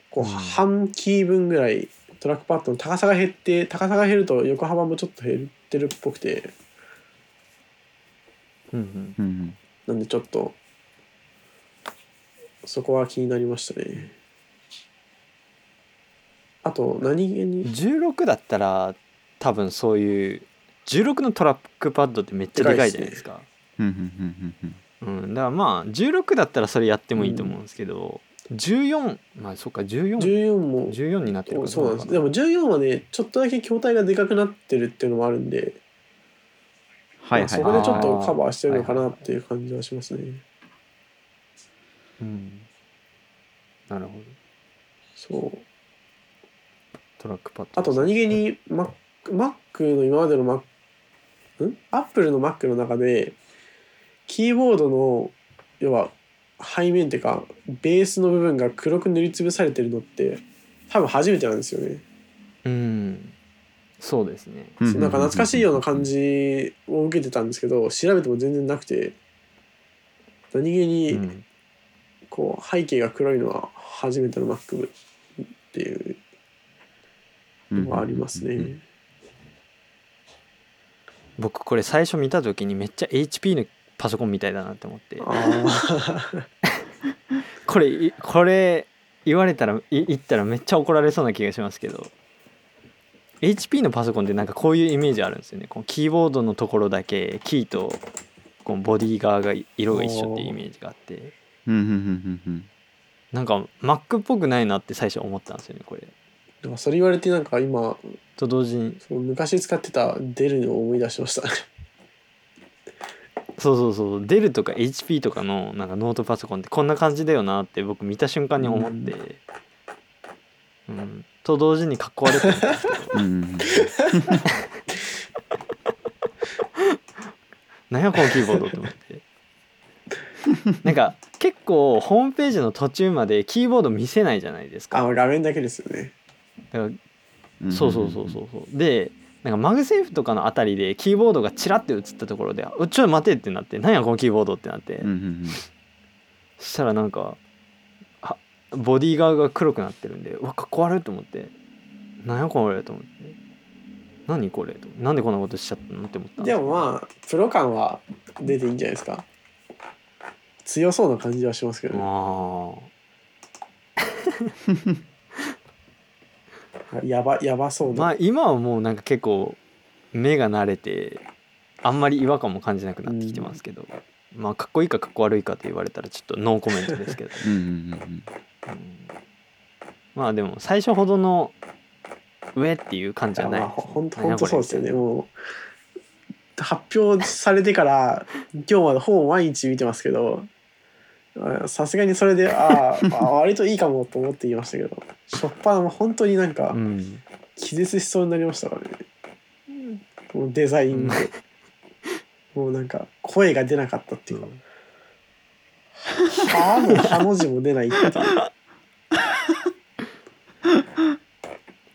こううん。半キー分ぐらいトラックパッドの高さが減って高さが減ると横幅もちょっと減ってるっぽくてうんうん。うんうん。なんでちょっとそこは気になりましたね。あと何気に？16だったら多分そういう16のトラックパッドってめっちゃでかいじゃないですか。うんうんうんうんうん、だからまあ16だったらそれやってもいいと思うんですけど、14まあそっか1414 14もになってるからそうなんです。でも14はねちょっとだけ筐体がでかくなってるっていうのもあるんで、はいはい。まあそこでちょっとカバーしてるのかなっていう感じはしますね、うん。なるほど。そう。トラックパッド。あと何気に Mac, Mac の今までの Mac ん？Apple の Mac の中でキーボードの要は背面っていうかベースの部分が黒く塗りつぶされてるのって多分初めてなんですよね、うんそうですね。うんなんか懐かしいような感じを受けてたんですけど調べても全然なくて何気うにんこう背景が黒いのは初めての Mac っていうのがありますね、僕これ最初見た時にめっちゃ HP のパソコンみたいだなって思って。<laughs> これいこれ言われたらい言ったらめっちゃ怒られそうな気がしますけど HP のパソコンってなんかこういうイメージあるんですよね。このキーボードのところだけキーとこのボディ側が色が一緒っていうイメージがあって。うんうんうんうんうん。なんか Mac っぽくないなって最初思ったんですよねこれ。なんかそれ言われてなんか今と同時に。昔使ってたデルを思い出しましたそうそうそう。デルとか HP とかのなんかノートパソコンってこんな感じだよなって僕見た瞬間に思ってうん、と同時にかっこ悪いと思ったん。ですけどうん。何やこのキーボードって思って。なんか結構ホームページの途中までキーボード見せないじゃないですか。あ画面だけですよね。だからそうそうそうそうそう。でなんかマグセーフとかのあたりでキーボードがチラッて映ったところで「うちょっと待て」ってなって「何やこのキーボード」ってなって、うんうんうん。そしたらなんかはボディ側が黒くなってるんでうわかっこ悪いと思って「何やこれ」と思って「何これ」と。なんでこんなことしちゃったのって思ったんでよ。もまあプロ感は出ていいんじゃないですか。強そうな感じはしますけどね。あ <laughs> やばやばそうな、あまあ今はもうなんか結構目が慣れてあんまり違和感も感じなくなってきてますけど、まあかっこいいかかっこ悪いかと言われたらちょっとノーコメントですけど、うんうんうんうん。うんまあでも最初ほどの上っていう感じじゃない？ねほんとほん何やこれとそうですよね。もう発表されてから今日までほぼ毎日見てますけどあさすがにそれであーあ <laughs> 割といいかもと思って言いましたけどしょっぱなも本当になんかうん。気絶しそうになりましたからね。もうデザインで。もうなんか声が出なかったっていうか「は」の「は」の字も出ないっていう。<laughs>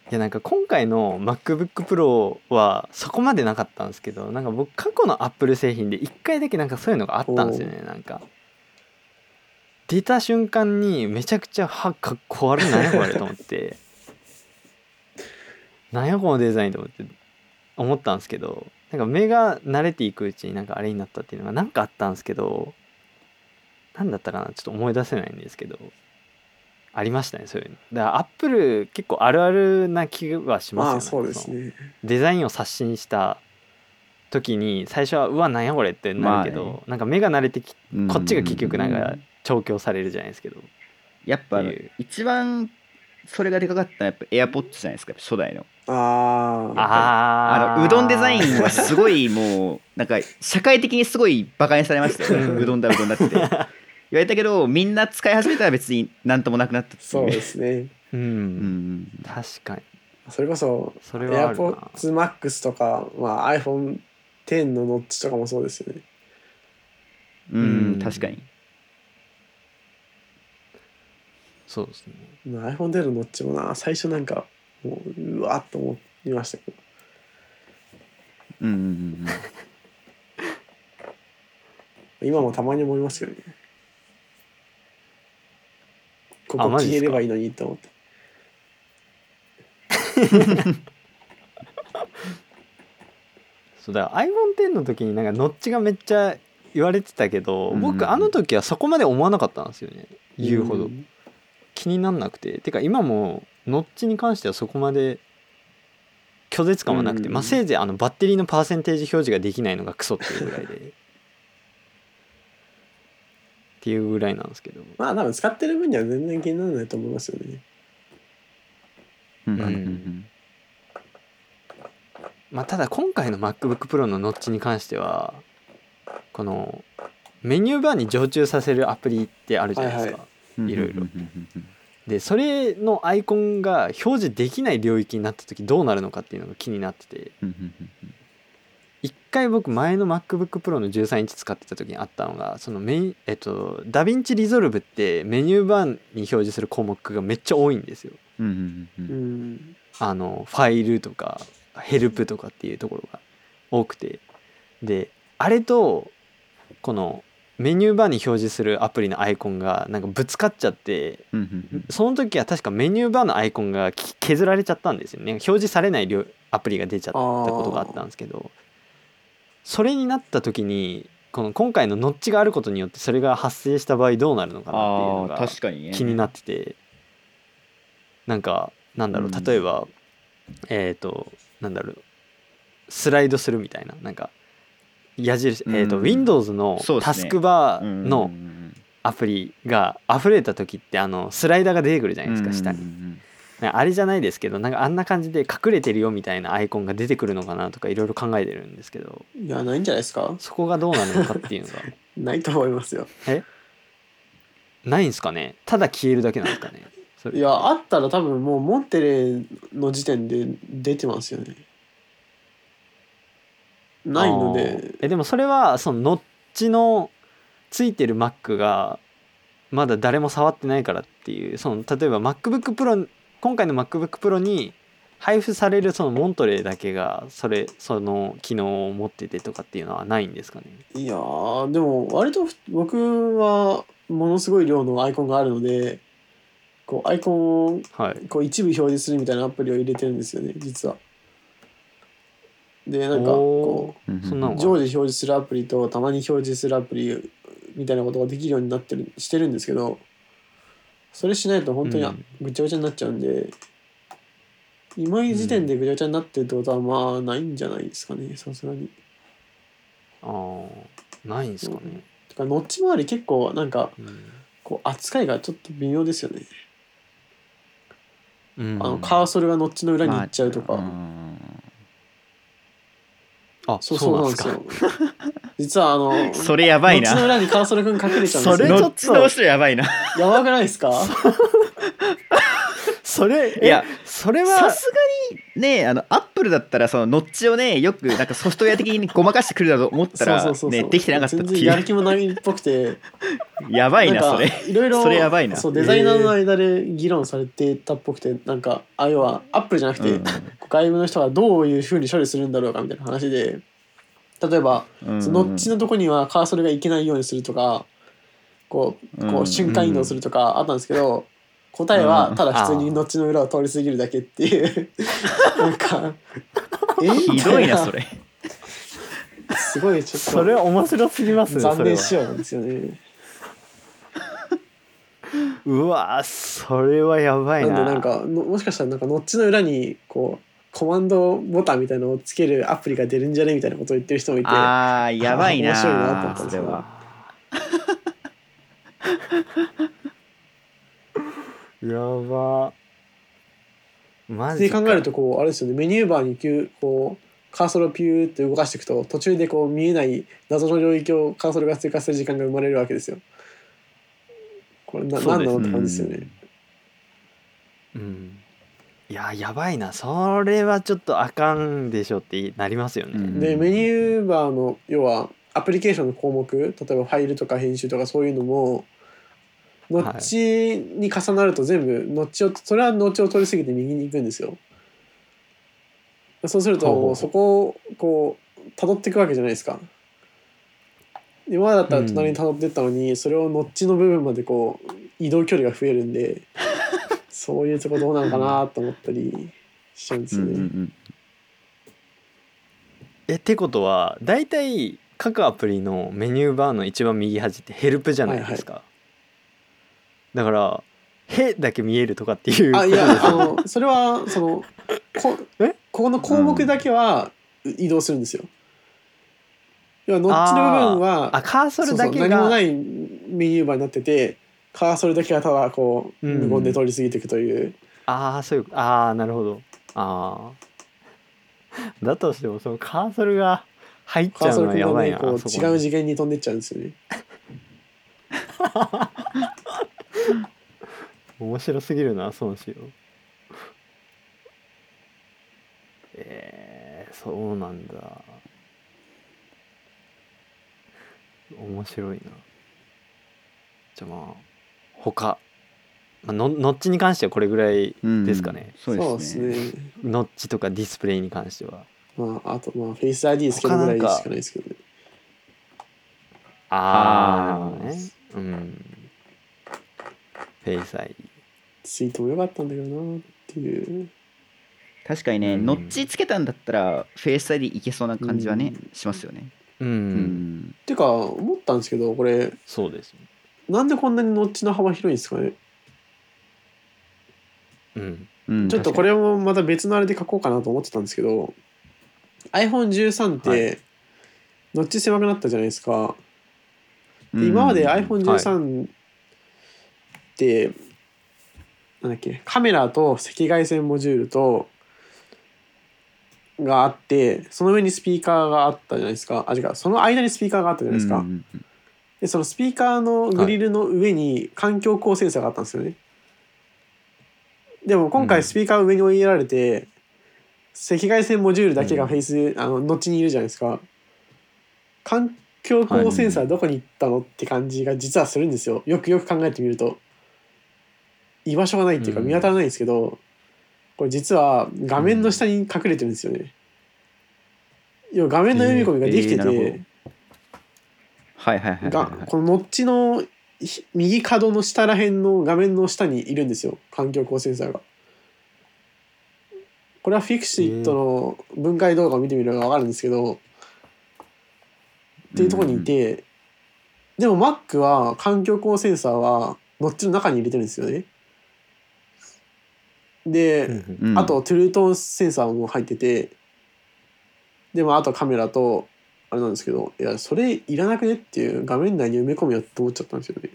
いやなんか今回の MacBookPro はそこまでなかったんですけどなんか僕過去の Apple 製品で1回だけなんかそういうのがあったんですよね。なんか。出た瞬間にめちゃくちゃ歯かっこ悪いなんやこれと思って。<laughs> なんやこのデザインと思って思ったんですけどなんか目が慣れていくうちになんかあれになったっていうのがなんかあったんですけど何だったかなちょっと思い出せないんですけど。ありましたねそういうの。だからアップル結構あるあるな気はしますよね。そうですね。デザインを刷新した時に最初はうわなんやこれってなるけど、まあね。なんか目が慣れてきうん。こっちが結局なんか調教されるじゃないですけど、やっぱ一番それがでかかったのはやっぱ AirPods じゃないですか初代の。あああのうどんデザインはすごいもうなんか社会的にすごいバカにされましたよ、う <laughs> んうどんだうどんだって言われたけどみんな使い始めたら別になんともなくなったそうですね。うん、うん。確かに。それこそそれはあるな。AirPods Max とか、まあ、iPhone X のノッチとかもそうですよね。うん、うん。確かに。そうですね。まあ iPhone X のノッチもな最初なんかもううわっと思いましたけど。うんうんうん。<laughs> 今もたまに思いますけどねここ消えればいいのにと思って <laughs> そうだから iPhone X の時になんかノッチがめっちゃ言われてたけど、うん僕あの時はそこまで思わなかったんですよね。言うほど、ん。気になんなくて。てか今もノッチに関してはそこまで拒絶感はなくて、うん。まあせいぜいあのバッテリーのパーセンテージ表示ができないのがクソっていうぐらいでっていうぐらいなんですけど。まあ多分使ってる分には全然気にならないと思いますよね。うん。うん。うんまあただ今回の MacBookPro のノッチに関してはこのメニューバーに常駐させるアプリってあるじゃないですか、はいうん。いろいろ。でそれのアイコンが表示できない領域になった時どうなるのかっていうのが気になってて。うん。うん。うん一回僕前の MacBookPro の13インチ使ってた時にあったのがそのメインえっとダヴィンチリゾルブってメニューバーに表示する項目がめっちゃ多いんですよ。うんうんうんあのファイルとかヘルプとかっていうところが多くて。であれとこのメニューバーに表示するアプリのアイコンがなんかぶつかっちゃってうんうんうん。その時は確かメニューバーのアイコンがき削られちゃったんですよね。表示されない量アプリが出ちゃったことがあったんですけどそれになった時にこの今回のノッチがあることによってそれが発生した場合どうなるのかなっていうのが確かにね。気になってて。なんかなんだろううん。例えば、えっ、となんだろうスライドするみたいな。なんか矢印、えー、とうん Windows のそうですね。タスクバーのアプリが溢れた時ってあのスライダーが出てくるじゃないですか下にうんあれじゃないですけどなんかあんな感じで隠れてるよみたいなアイコンが出てくるのかなとかいろいろ考えてるんですけど。いやないんじゃないですか？そこがどうなるのかっていうのが。<laughs> ないと思いますよ。え？ないんすかね？ただ消えるだけなんですかね？いやあったら多分もうモンテレの時点で出てますよね。ないのあでー。えでもそれはそのノッチのついてる Mac がまだ誰も触ってないからっていうその例えば MacBookPro 今回の MacBookPro に配布されるそのモントレーだけがそれその機能を持っててとかっていうのはないんですかね？いやーでも割と僕はものすごい量のアイコンがあるのでこうアイコンをはい。こう一部表示するみたいなアプリを入れてるんですよね実は。でなんかおこう常時表示するアプリとたまに表示するアプリみたいなことができるようになってるしてるんですけどそれしないと本当にうん。ぐちゃぐちゃになっちゃうんで、今い時点でぐちゃぐちゃになってるってことはまあないんじゃないですかねさすがに。あーないんですかね、てかノッチ周り結構なんかうん。こう扱いがちょっと微妙ですよね。うん。あのカーソルがノッチの裏に行っちゃうとか、まあん。あそうそうなんですよ実はあのそれやばいノッチのな裏にカーソルくん隠れちゃうんですよ。それちょっとどっちの人やばいな。やばくないですか？<laughs> それいやえそれはさすがにねあのアップルだったらそのノッチをねよくなんかソフトウェア的にごまかしてくるだと思ったらそうそうそうそう。ねできてなかったって全然いうやる気もないっぽくて。<laughs> やばいなそれ。いろいろそれやばいな。そうデザイナーの間で議論されてたっぽくてなんかあ要はアップルじゃなくて、うん。外部の人がどういうふうに処理するんだろうかみたいな話で例えば、うん。そのノッチのとこにはカーソルがいけないようにするとかこうこううん瞬間移動するとかあったんですけど、答えはただ普通にノッチの裏を通り過ぎるだけっていう。なんか。え？ひどいなそれ。すごいちょっと。それ面白すぎますね残念そ仕様なんですよね。うわそれはやばいな。んなでなんかのもしかしたらなんかノッチの裏にこうコマンドボタンみたいなのをつけるアプリが出るんじゃねみたいなことを言ってる人もいて。あーやばいな面白いなと思ったんですよ。それは。<laughs> やばマでジか。考えるとこうあれですよね。メニューバーにピューこうカーソルをピューって動かしていくと途中でこう見えない謎の領域をカーソルが追加する時間が生まれるわけですよ。これな何なのって感じですよね。うんいややばいなそれはちょっとあかんでしょってなりますよね、うんでメニューバーの要はアプリケーションの項目例えばファイルとか編集とかそういうのもノッチに重なると全部ノッチをそれはノッチを取り過ぎて右に行くんですよ。そうするともうそこをこう辿っていくわけじゃないですか。今までだったら隣に辿ってったのに、それをノッチの部分までこう移動距離が増えるんでそういうとこどうなのかなと思ったりしちゃうんですよね。うんうんうん。えってことは大体各アプリのメニューバーの一番右端ってヘルプじゃないですか、だから「へ」だけ見えるとかっていうあいやあのそれはそのこえ？ここの項目だけは移動するんですよ。要はノッチの部分はあカーソルだけそうそう何もながいメニューバーになっててカーソルだけがただこううん。無言で通り過ぎていくという、ああそういうああなるほど。ああだとしてもそのカーソルが入っちゃうのはやばいな違う次元に飛んでっちゃうんですよね。<laughs> 面白すぎるな孫子をえー、そうなんだ。面白いな。じゃあまあ他、まあ、のノッチに関してはこれぐらいですかね、そうそうですすね。ノッチとかディスプレイに関しては。まああとまあフェイス ID つけるぐらいしかないですけどね。あああー。ね。うん。フェイスアイ。ツイートも良かったんだけどなっていう。確かにね、うん。ノッチつけたんだったらフェイス ID いけそうな感じはね、うん。しますよね。うん、うん。っていうか思ったんですけどこれ。そうですねなんでこんなにノッチの幅広いんですかね？うん。うん。ちょっとこれもまた別のあれで書こうかなと思ってたんですけど iPhone13 って、はノッチ狭くなったじゃないですか。うん。で今までは iPhone13 って、なんだっけカメラと赤外線モジュールとがあってその上にスピーカーがあったじゃないですか。あ違う。その間にスピーカーがあったじゃないですか、うんうんでそのスピーカーのグリルの上に環境光センサーがあったんですよね。でも今うん回スピーカーを上に置いられて、赤外線モジュールだけがフェイス、あの後にいるじゃないですか。環境光センサーどこに行ったのって感じが実はするんですよ。よくよく考えてみると。居場所がないっていうかうん見当たらないんですけど、これ実は画面の下に隠れてるんですよね。要は画面の読み込みができてて、はいはいはいはいがはいこのノッチのひ右角の下らへんの画面の下にいるんですよ環境光センサーが。これはフィクシットの分解動画を見てみれば分かるんですけど、っていうところにいて、でも Mac は環境光センサーはノッチの中に入れてるんですよね。で、うんうんあとトゥルートンセンサーも入っててでもあとカメラとあれなんですけどいやそれいらなくねっていう画面内に埋め込むよって思っちゃったんですよね。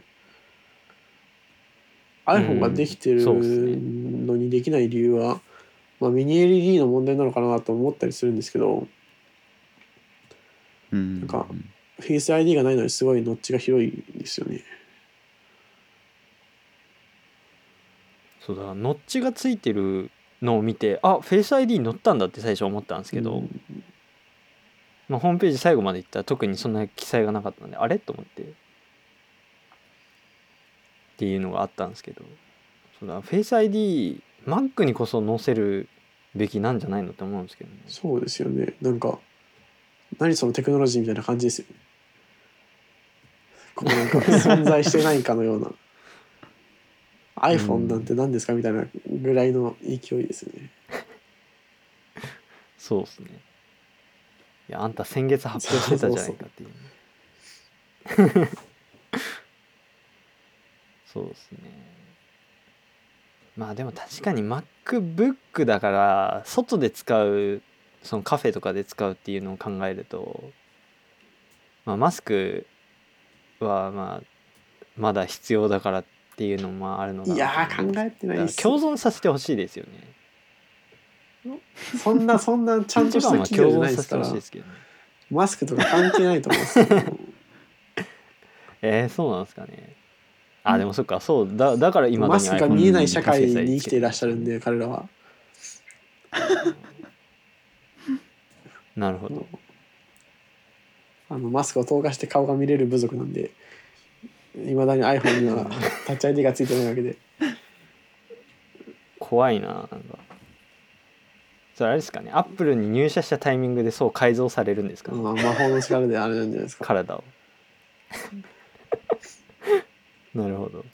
iPhone ができてるのにできない理由は、まあ、ミニ LED の問題なのかなと思ったりするんですけどうん。なんかフェイス ID がないのにすごいノッチが広いんですよね。そうだノッチがついてるのを見てあフェイス ID 乗ったんだって最初思ったんですけど、うんまあ、ホームページ最後まで行ったら特にそんな記載がなかったんであれ？と思って。っていうのがあったんですけど。そフェイス ID Mac にこそ載せるべきなんじゃないのって思うんですけどね。そうですよね。なんか何そのテクノロジーみたいな感じですよね。こうなんか <laughs> 存在してないかのような。iPhone なんて何ですかみたいなぐらいの勢いですよね。そうですねいやあんた先月発表してたじゃないかっていう。ねそうですね。まあでも確かに MacBook だから外で使うそのカフェとかで使うっていうのを考えると、まあ、マスクはまあまだ必要だからっていうのもまああるのかないやー考えてないです。共存させてほしいですよねそんなそんなちゃんとした企業じゃないですから。マスクとか関係ないと思うんですよえー、そうなんですかね。あでもそっかそう。だだから今マスクが見えない社会に生きていらっしゃるんで彼らは。なるほど。あのマスクを透過して顔が見れる部族なんでいまだに iPhone にはタッチ ID がついてないわけで。怖いなそれあれですかね。アップルに入社したタイミングでそう改造されるんですかね、まあ魔法の力であれなんじゃないですか。体を。<laughs> なるほど。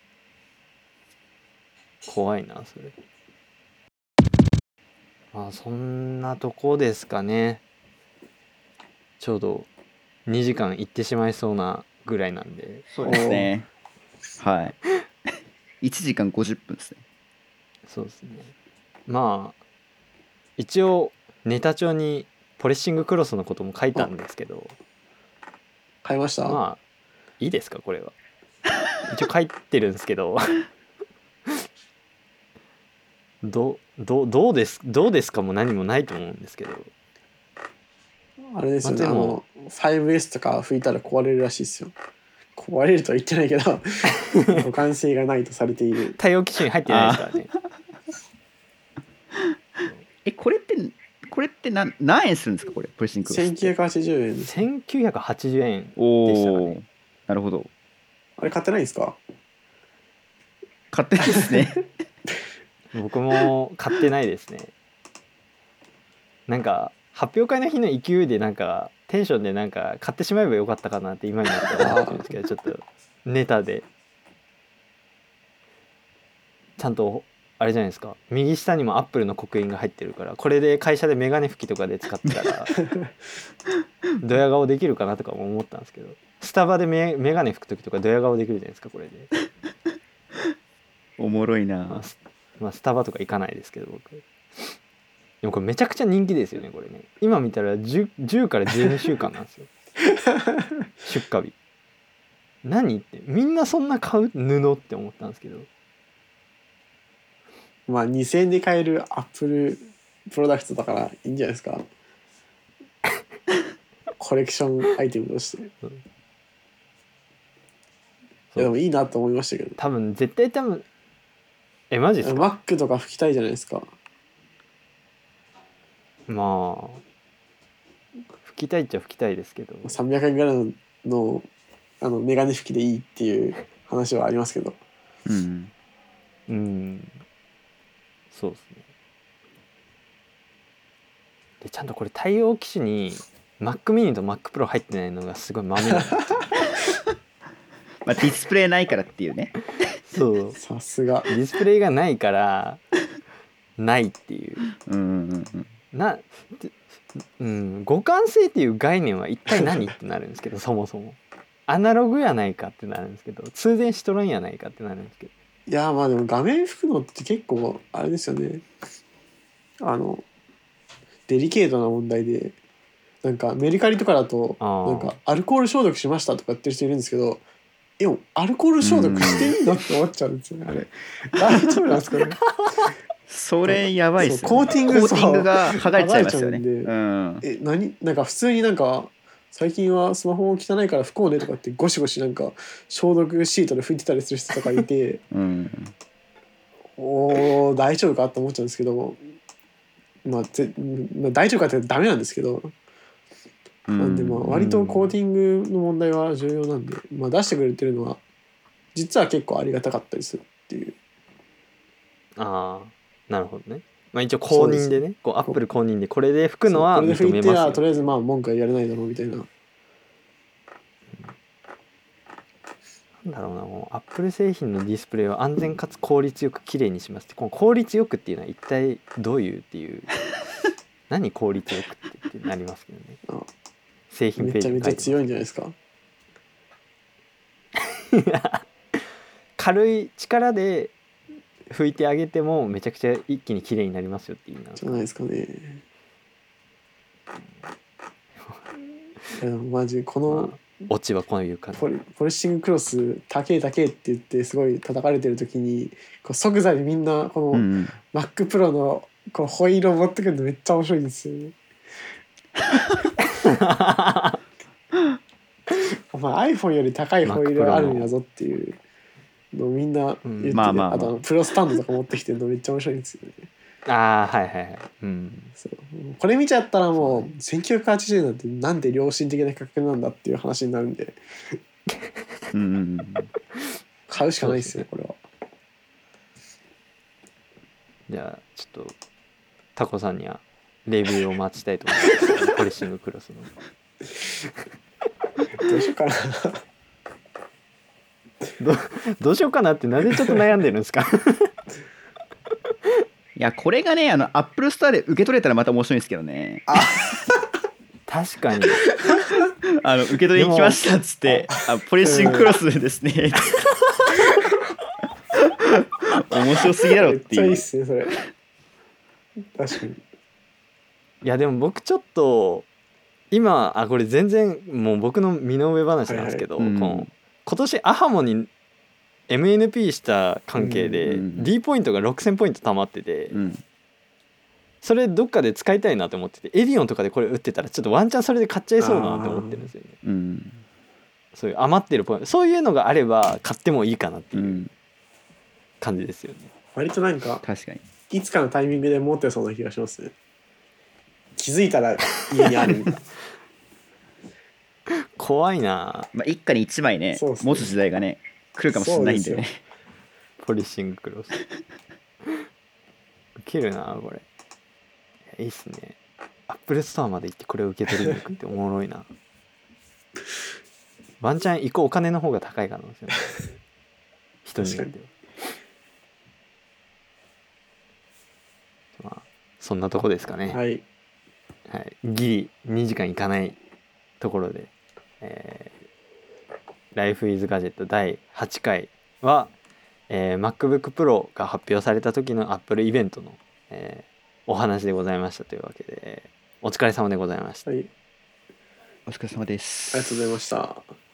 怖いなそれ。まあそんなとこですかね。ちょうど2時間いってしまいそうなぐらいなんで。そうですね。はい。<laughs> 1時間50分ですね。そうですね。まあ一応ネタ帳にポレッシングクロスのことも書いたんですけど買いました、まあいいですかこれは。一応書いてるんですけど。<laughs> どどどうですどうですか？も何もないと思うんですけど。あれですよね、あまあでもの 5S とか吹いたら壊れるらしいですよ。壊れるとは言ってないけど <laughs> 互換性がないとされている。対応機種に入ってないですからねえこれってこれって何何円するんですか？これプレッシング。クロスって1980円です1980円おでしたかお、ねなるほど。あれ買ってないんですか？買ってないですね。<laughs> 僕も買ってないですね。なんか発表会の日の勢いでなんかテンションでなんか買ってしまえばよかったかなって今になって思ってるんですけどちょっとネタで。ちゃんとあれじゃないですか。右下にもアップルの刻印が入ってるからこれで会社でメガネ拭きとかで使ってたら <laughs> ドヤ顔できるかなとかも思ったんですけどスタバでメメガネ拭く時とかドヤ顔できるじゃないですかこれで、おもろいまあなスまあ、スタバとか行かないですけど僕。でもこれめちゃくちゃ人気ですよねこれね。今見たら 10, 10から12週間なんですよ。<laughs> 出荷日。何ってみんなそんな買う？布って思ったんですけどまあ2000円で買えるアップルプロダクトだからいいんじゃないですか。<laughs> コレクションアイテムとして。いそう。やでもいいなと思いましたけど。多分絶対多分えマジですか？Mac とか吹きたいじゃないですか。まあ吹きたいっちゃ吹きたいですけど。300円ぐらいののあのメガネ拭きでいいっていう話はありますけど。うん。うんそうですね。でちゃんとこれ対応機種に Mac mini と Mac Pro 入ってないのがすごい豆なんですよまあ、ディスプレイないからっていうね。そう。さすが。ディスプレイがないからないっていう。うんうんうんうん。なでうん互換性っていう概念は一体何ってなるんですけどそもそも。アナログやないかってなるんですけど通電しとらんやないかってなるんですけどいやまあでも画面拭くのって結構あれですよね。あのデリケートな問題でなんかメルカリとかだとなんかアルコール消毒しましたとか言ってる人いるんですけどえもうアルコール消毒していいのって思っちゃうんですよね。あれ。大丈夫なんですかね？それやばいっすよ、ね、コーティングコーティングが剥がれちゃいますよね。うん。え何？なんか普通になんか最近はスマホ汚いから不幸ねとかってゴシゴシなんか消毒シートで拭いてたりする人とかいて <laughs> うん。おー大丈夫かと思っちゃうんですけどまあぜまあ大丈夫かってダメなんですけどなんでまあ割とコーティングの問題は重要なんで、まあ、出してくれてるのは実は結構ありがたかったりするっていう。ああなるほどねまあ一応公認でねこうアップル公認でこれで拭くのはそうこれで拭いて認めますよあとりあえずまあ文句は言われないだろうみたいな。なんだろうなもうアップル製品のディスプレイを安全かつ効率よく綺麗にしますって。この効率よくっていうのは一体どういうっていう。<laughs> 何効率よくってってなりますけどね。あ製品めちゃめちゃページに書いて強いんじゃないですか。ま <laughs> す軽い力で拭いてあげてもめちゃくちゃ一気に綺麗になりますよっていう意味じゃないですかね。いやでもマジこのまあオチはこういう感じ。ポリポリッシングクロス高え高えって言ってすごい叩かれてる時にこう即座にみんなこの、うんうん。MacPro のこのホイールを持ってくるのめっちゃ面白いんですよね。<laughs> お前 iPhone より高いホイールあるんやぞっていうのをみんな言ってまあまあまあ。あとあのプロスタンドとか持ってきてるのめっちゃ面白いんですよね。ああはいはいはい。うん。そう。これ見ちゃったらもう1980円なんてなんで良心的な価格なんだっていう話になるんで。うんうん買うしかないですよねこれは。じゃあちょっとタコさんにはレビューを待ちたいと思います。<laughs> ポリッシングクロスの。どうしようかな。どうしようかなってなんでちょっと悩んでるんですか？いやこれがねあの Apple Store で受け取れたらまた面白いんですけどね。確かに。あの受け取りに来ましたっつって「あポリッシングクロスですね」面白すぎだろめっいう。ってちゃいいっすねそれ。確かに。いやでも僕ちょっと今あこれ全然もう僕の身の上話なんですけど、はいはい。うんこの今年アハモに MNP した関係でうん D ポイントが6000ポイント貯まってて、うん。それどっかで使いたいなと思っててエディオンとかでこれ売ってたらちょっとワンチャンそれで買っちゃいそうだなって思ってるんですよね。うん。そういう余ってるポイント。そういうのがあれば買ってもいいかなってういうん。感じですよね、割となんか確かに。いつかのタイミングで持ってそうな気がしますね。気づいたら家にある。みたいな。<laughs> 怖いな。まあ一家に一枚ねそうっすね。持つ時代がね来るかもしれないんで。ねポリッシングクロス。ウケるなこれ。いやいいっすね。Apple Store まで行ってこれを受け取りに行くっておもろいな。ワンチャン行くお金の方が高い可能性も。人によっては。まあそんなとこですかね、はい。はい、ギリ2時間いかないところで「えー、Life is Gadget」第8回は、えー MacBook Pro が発表された時の Apple イベントの、えーお話でございましたというわけでお疲れ様でございました。はい。お疲れ様ですありがとうございました。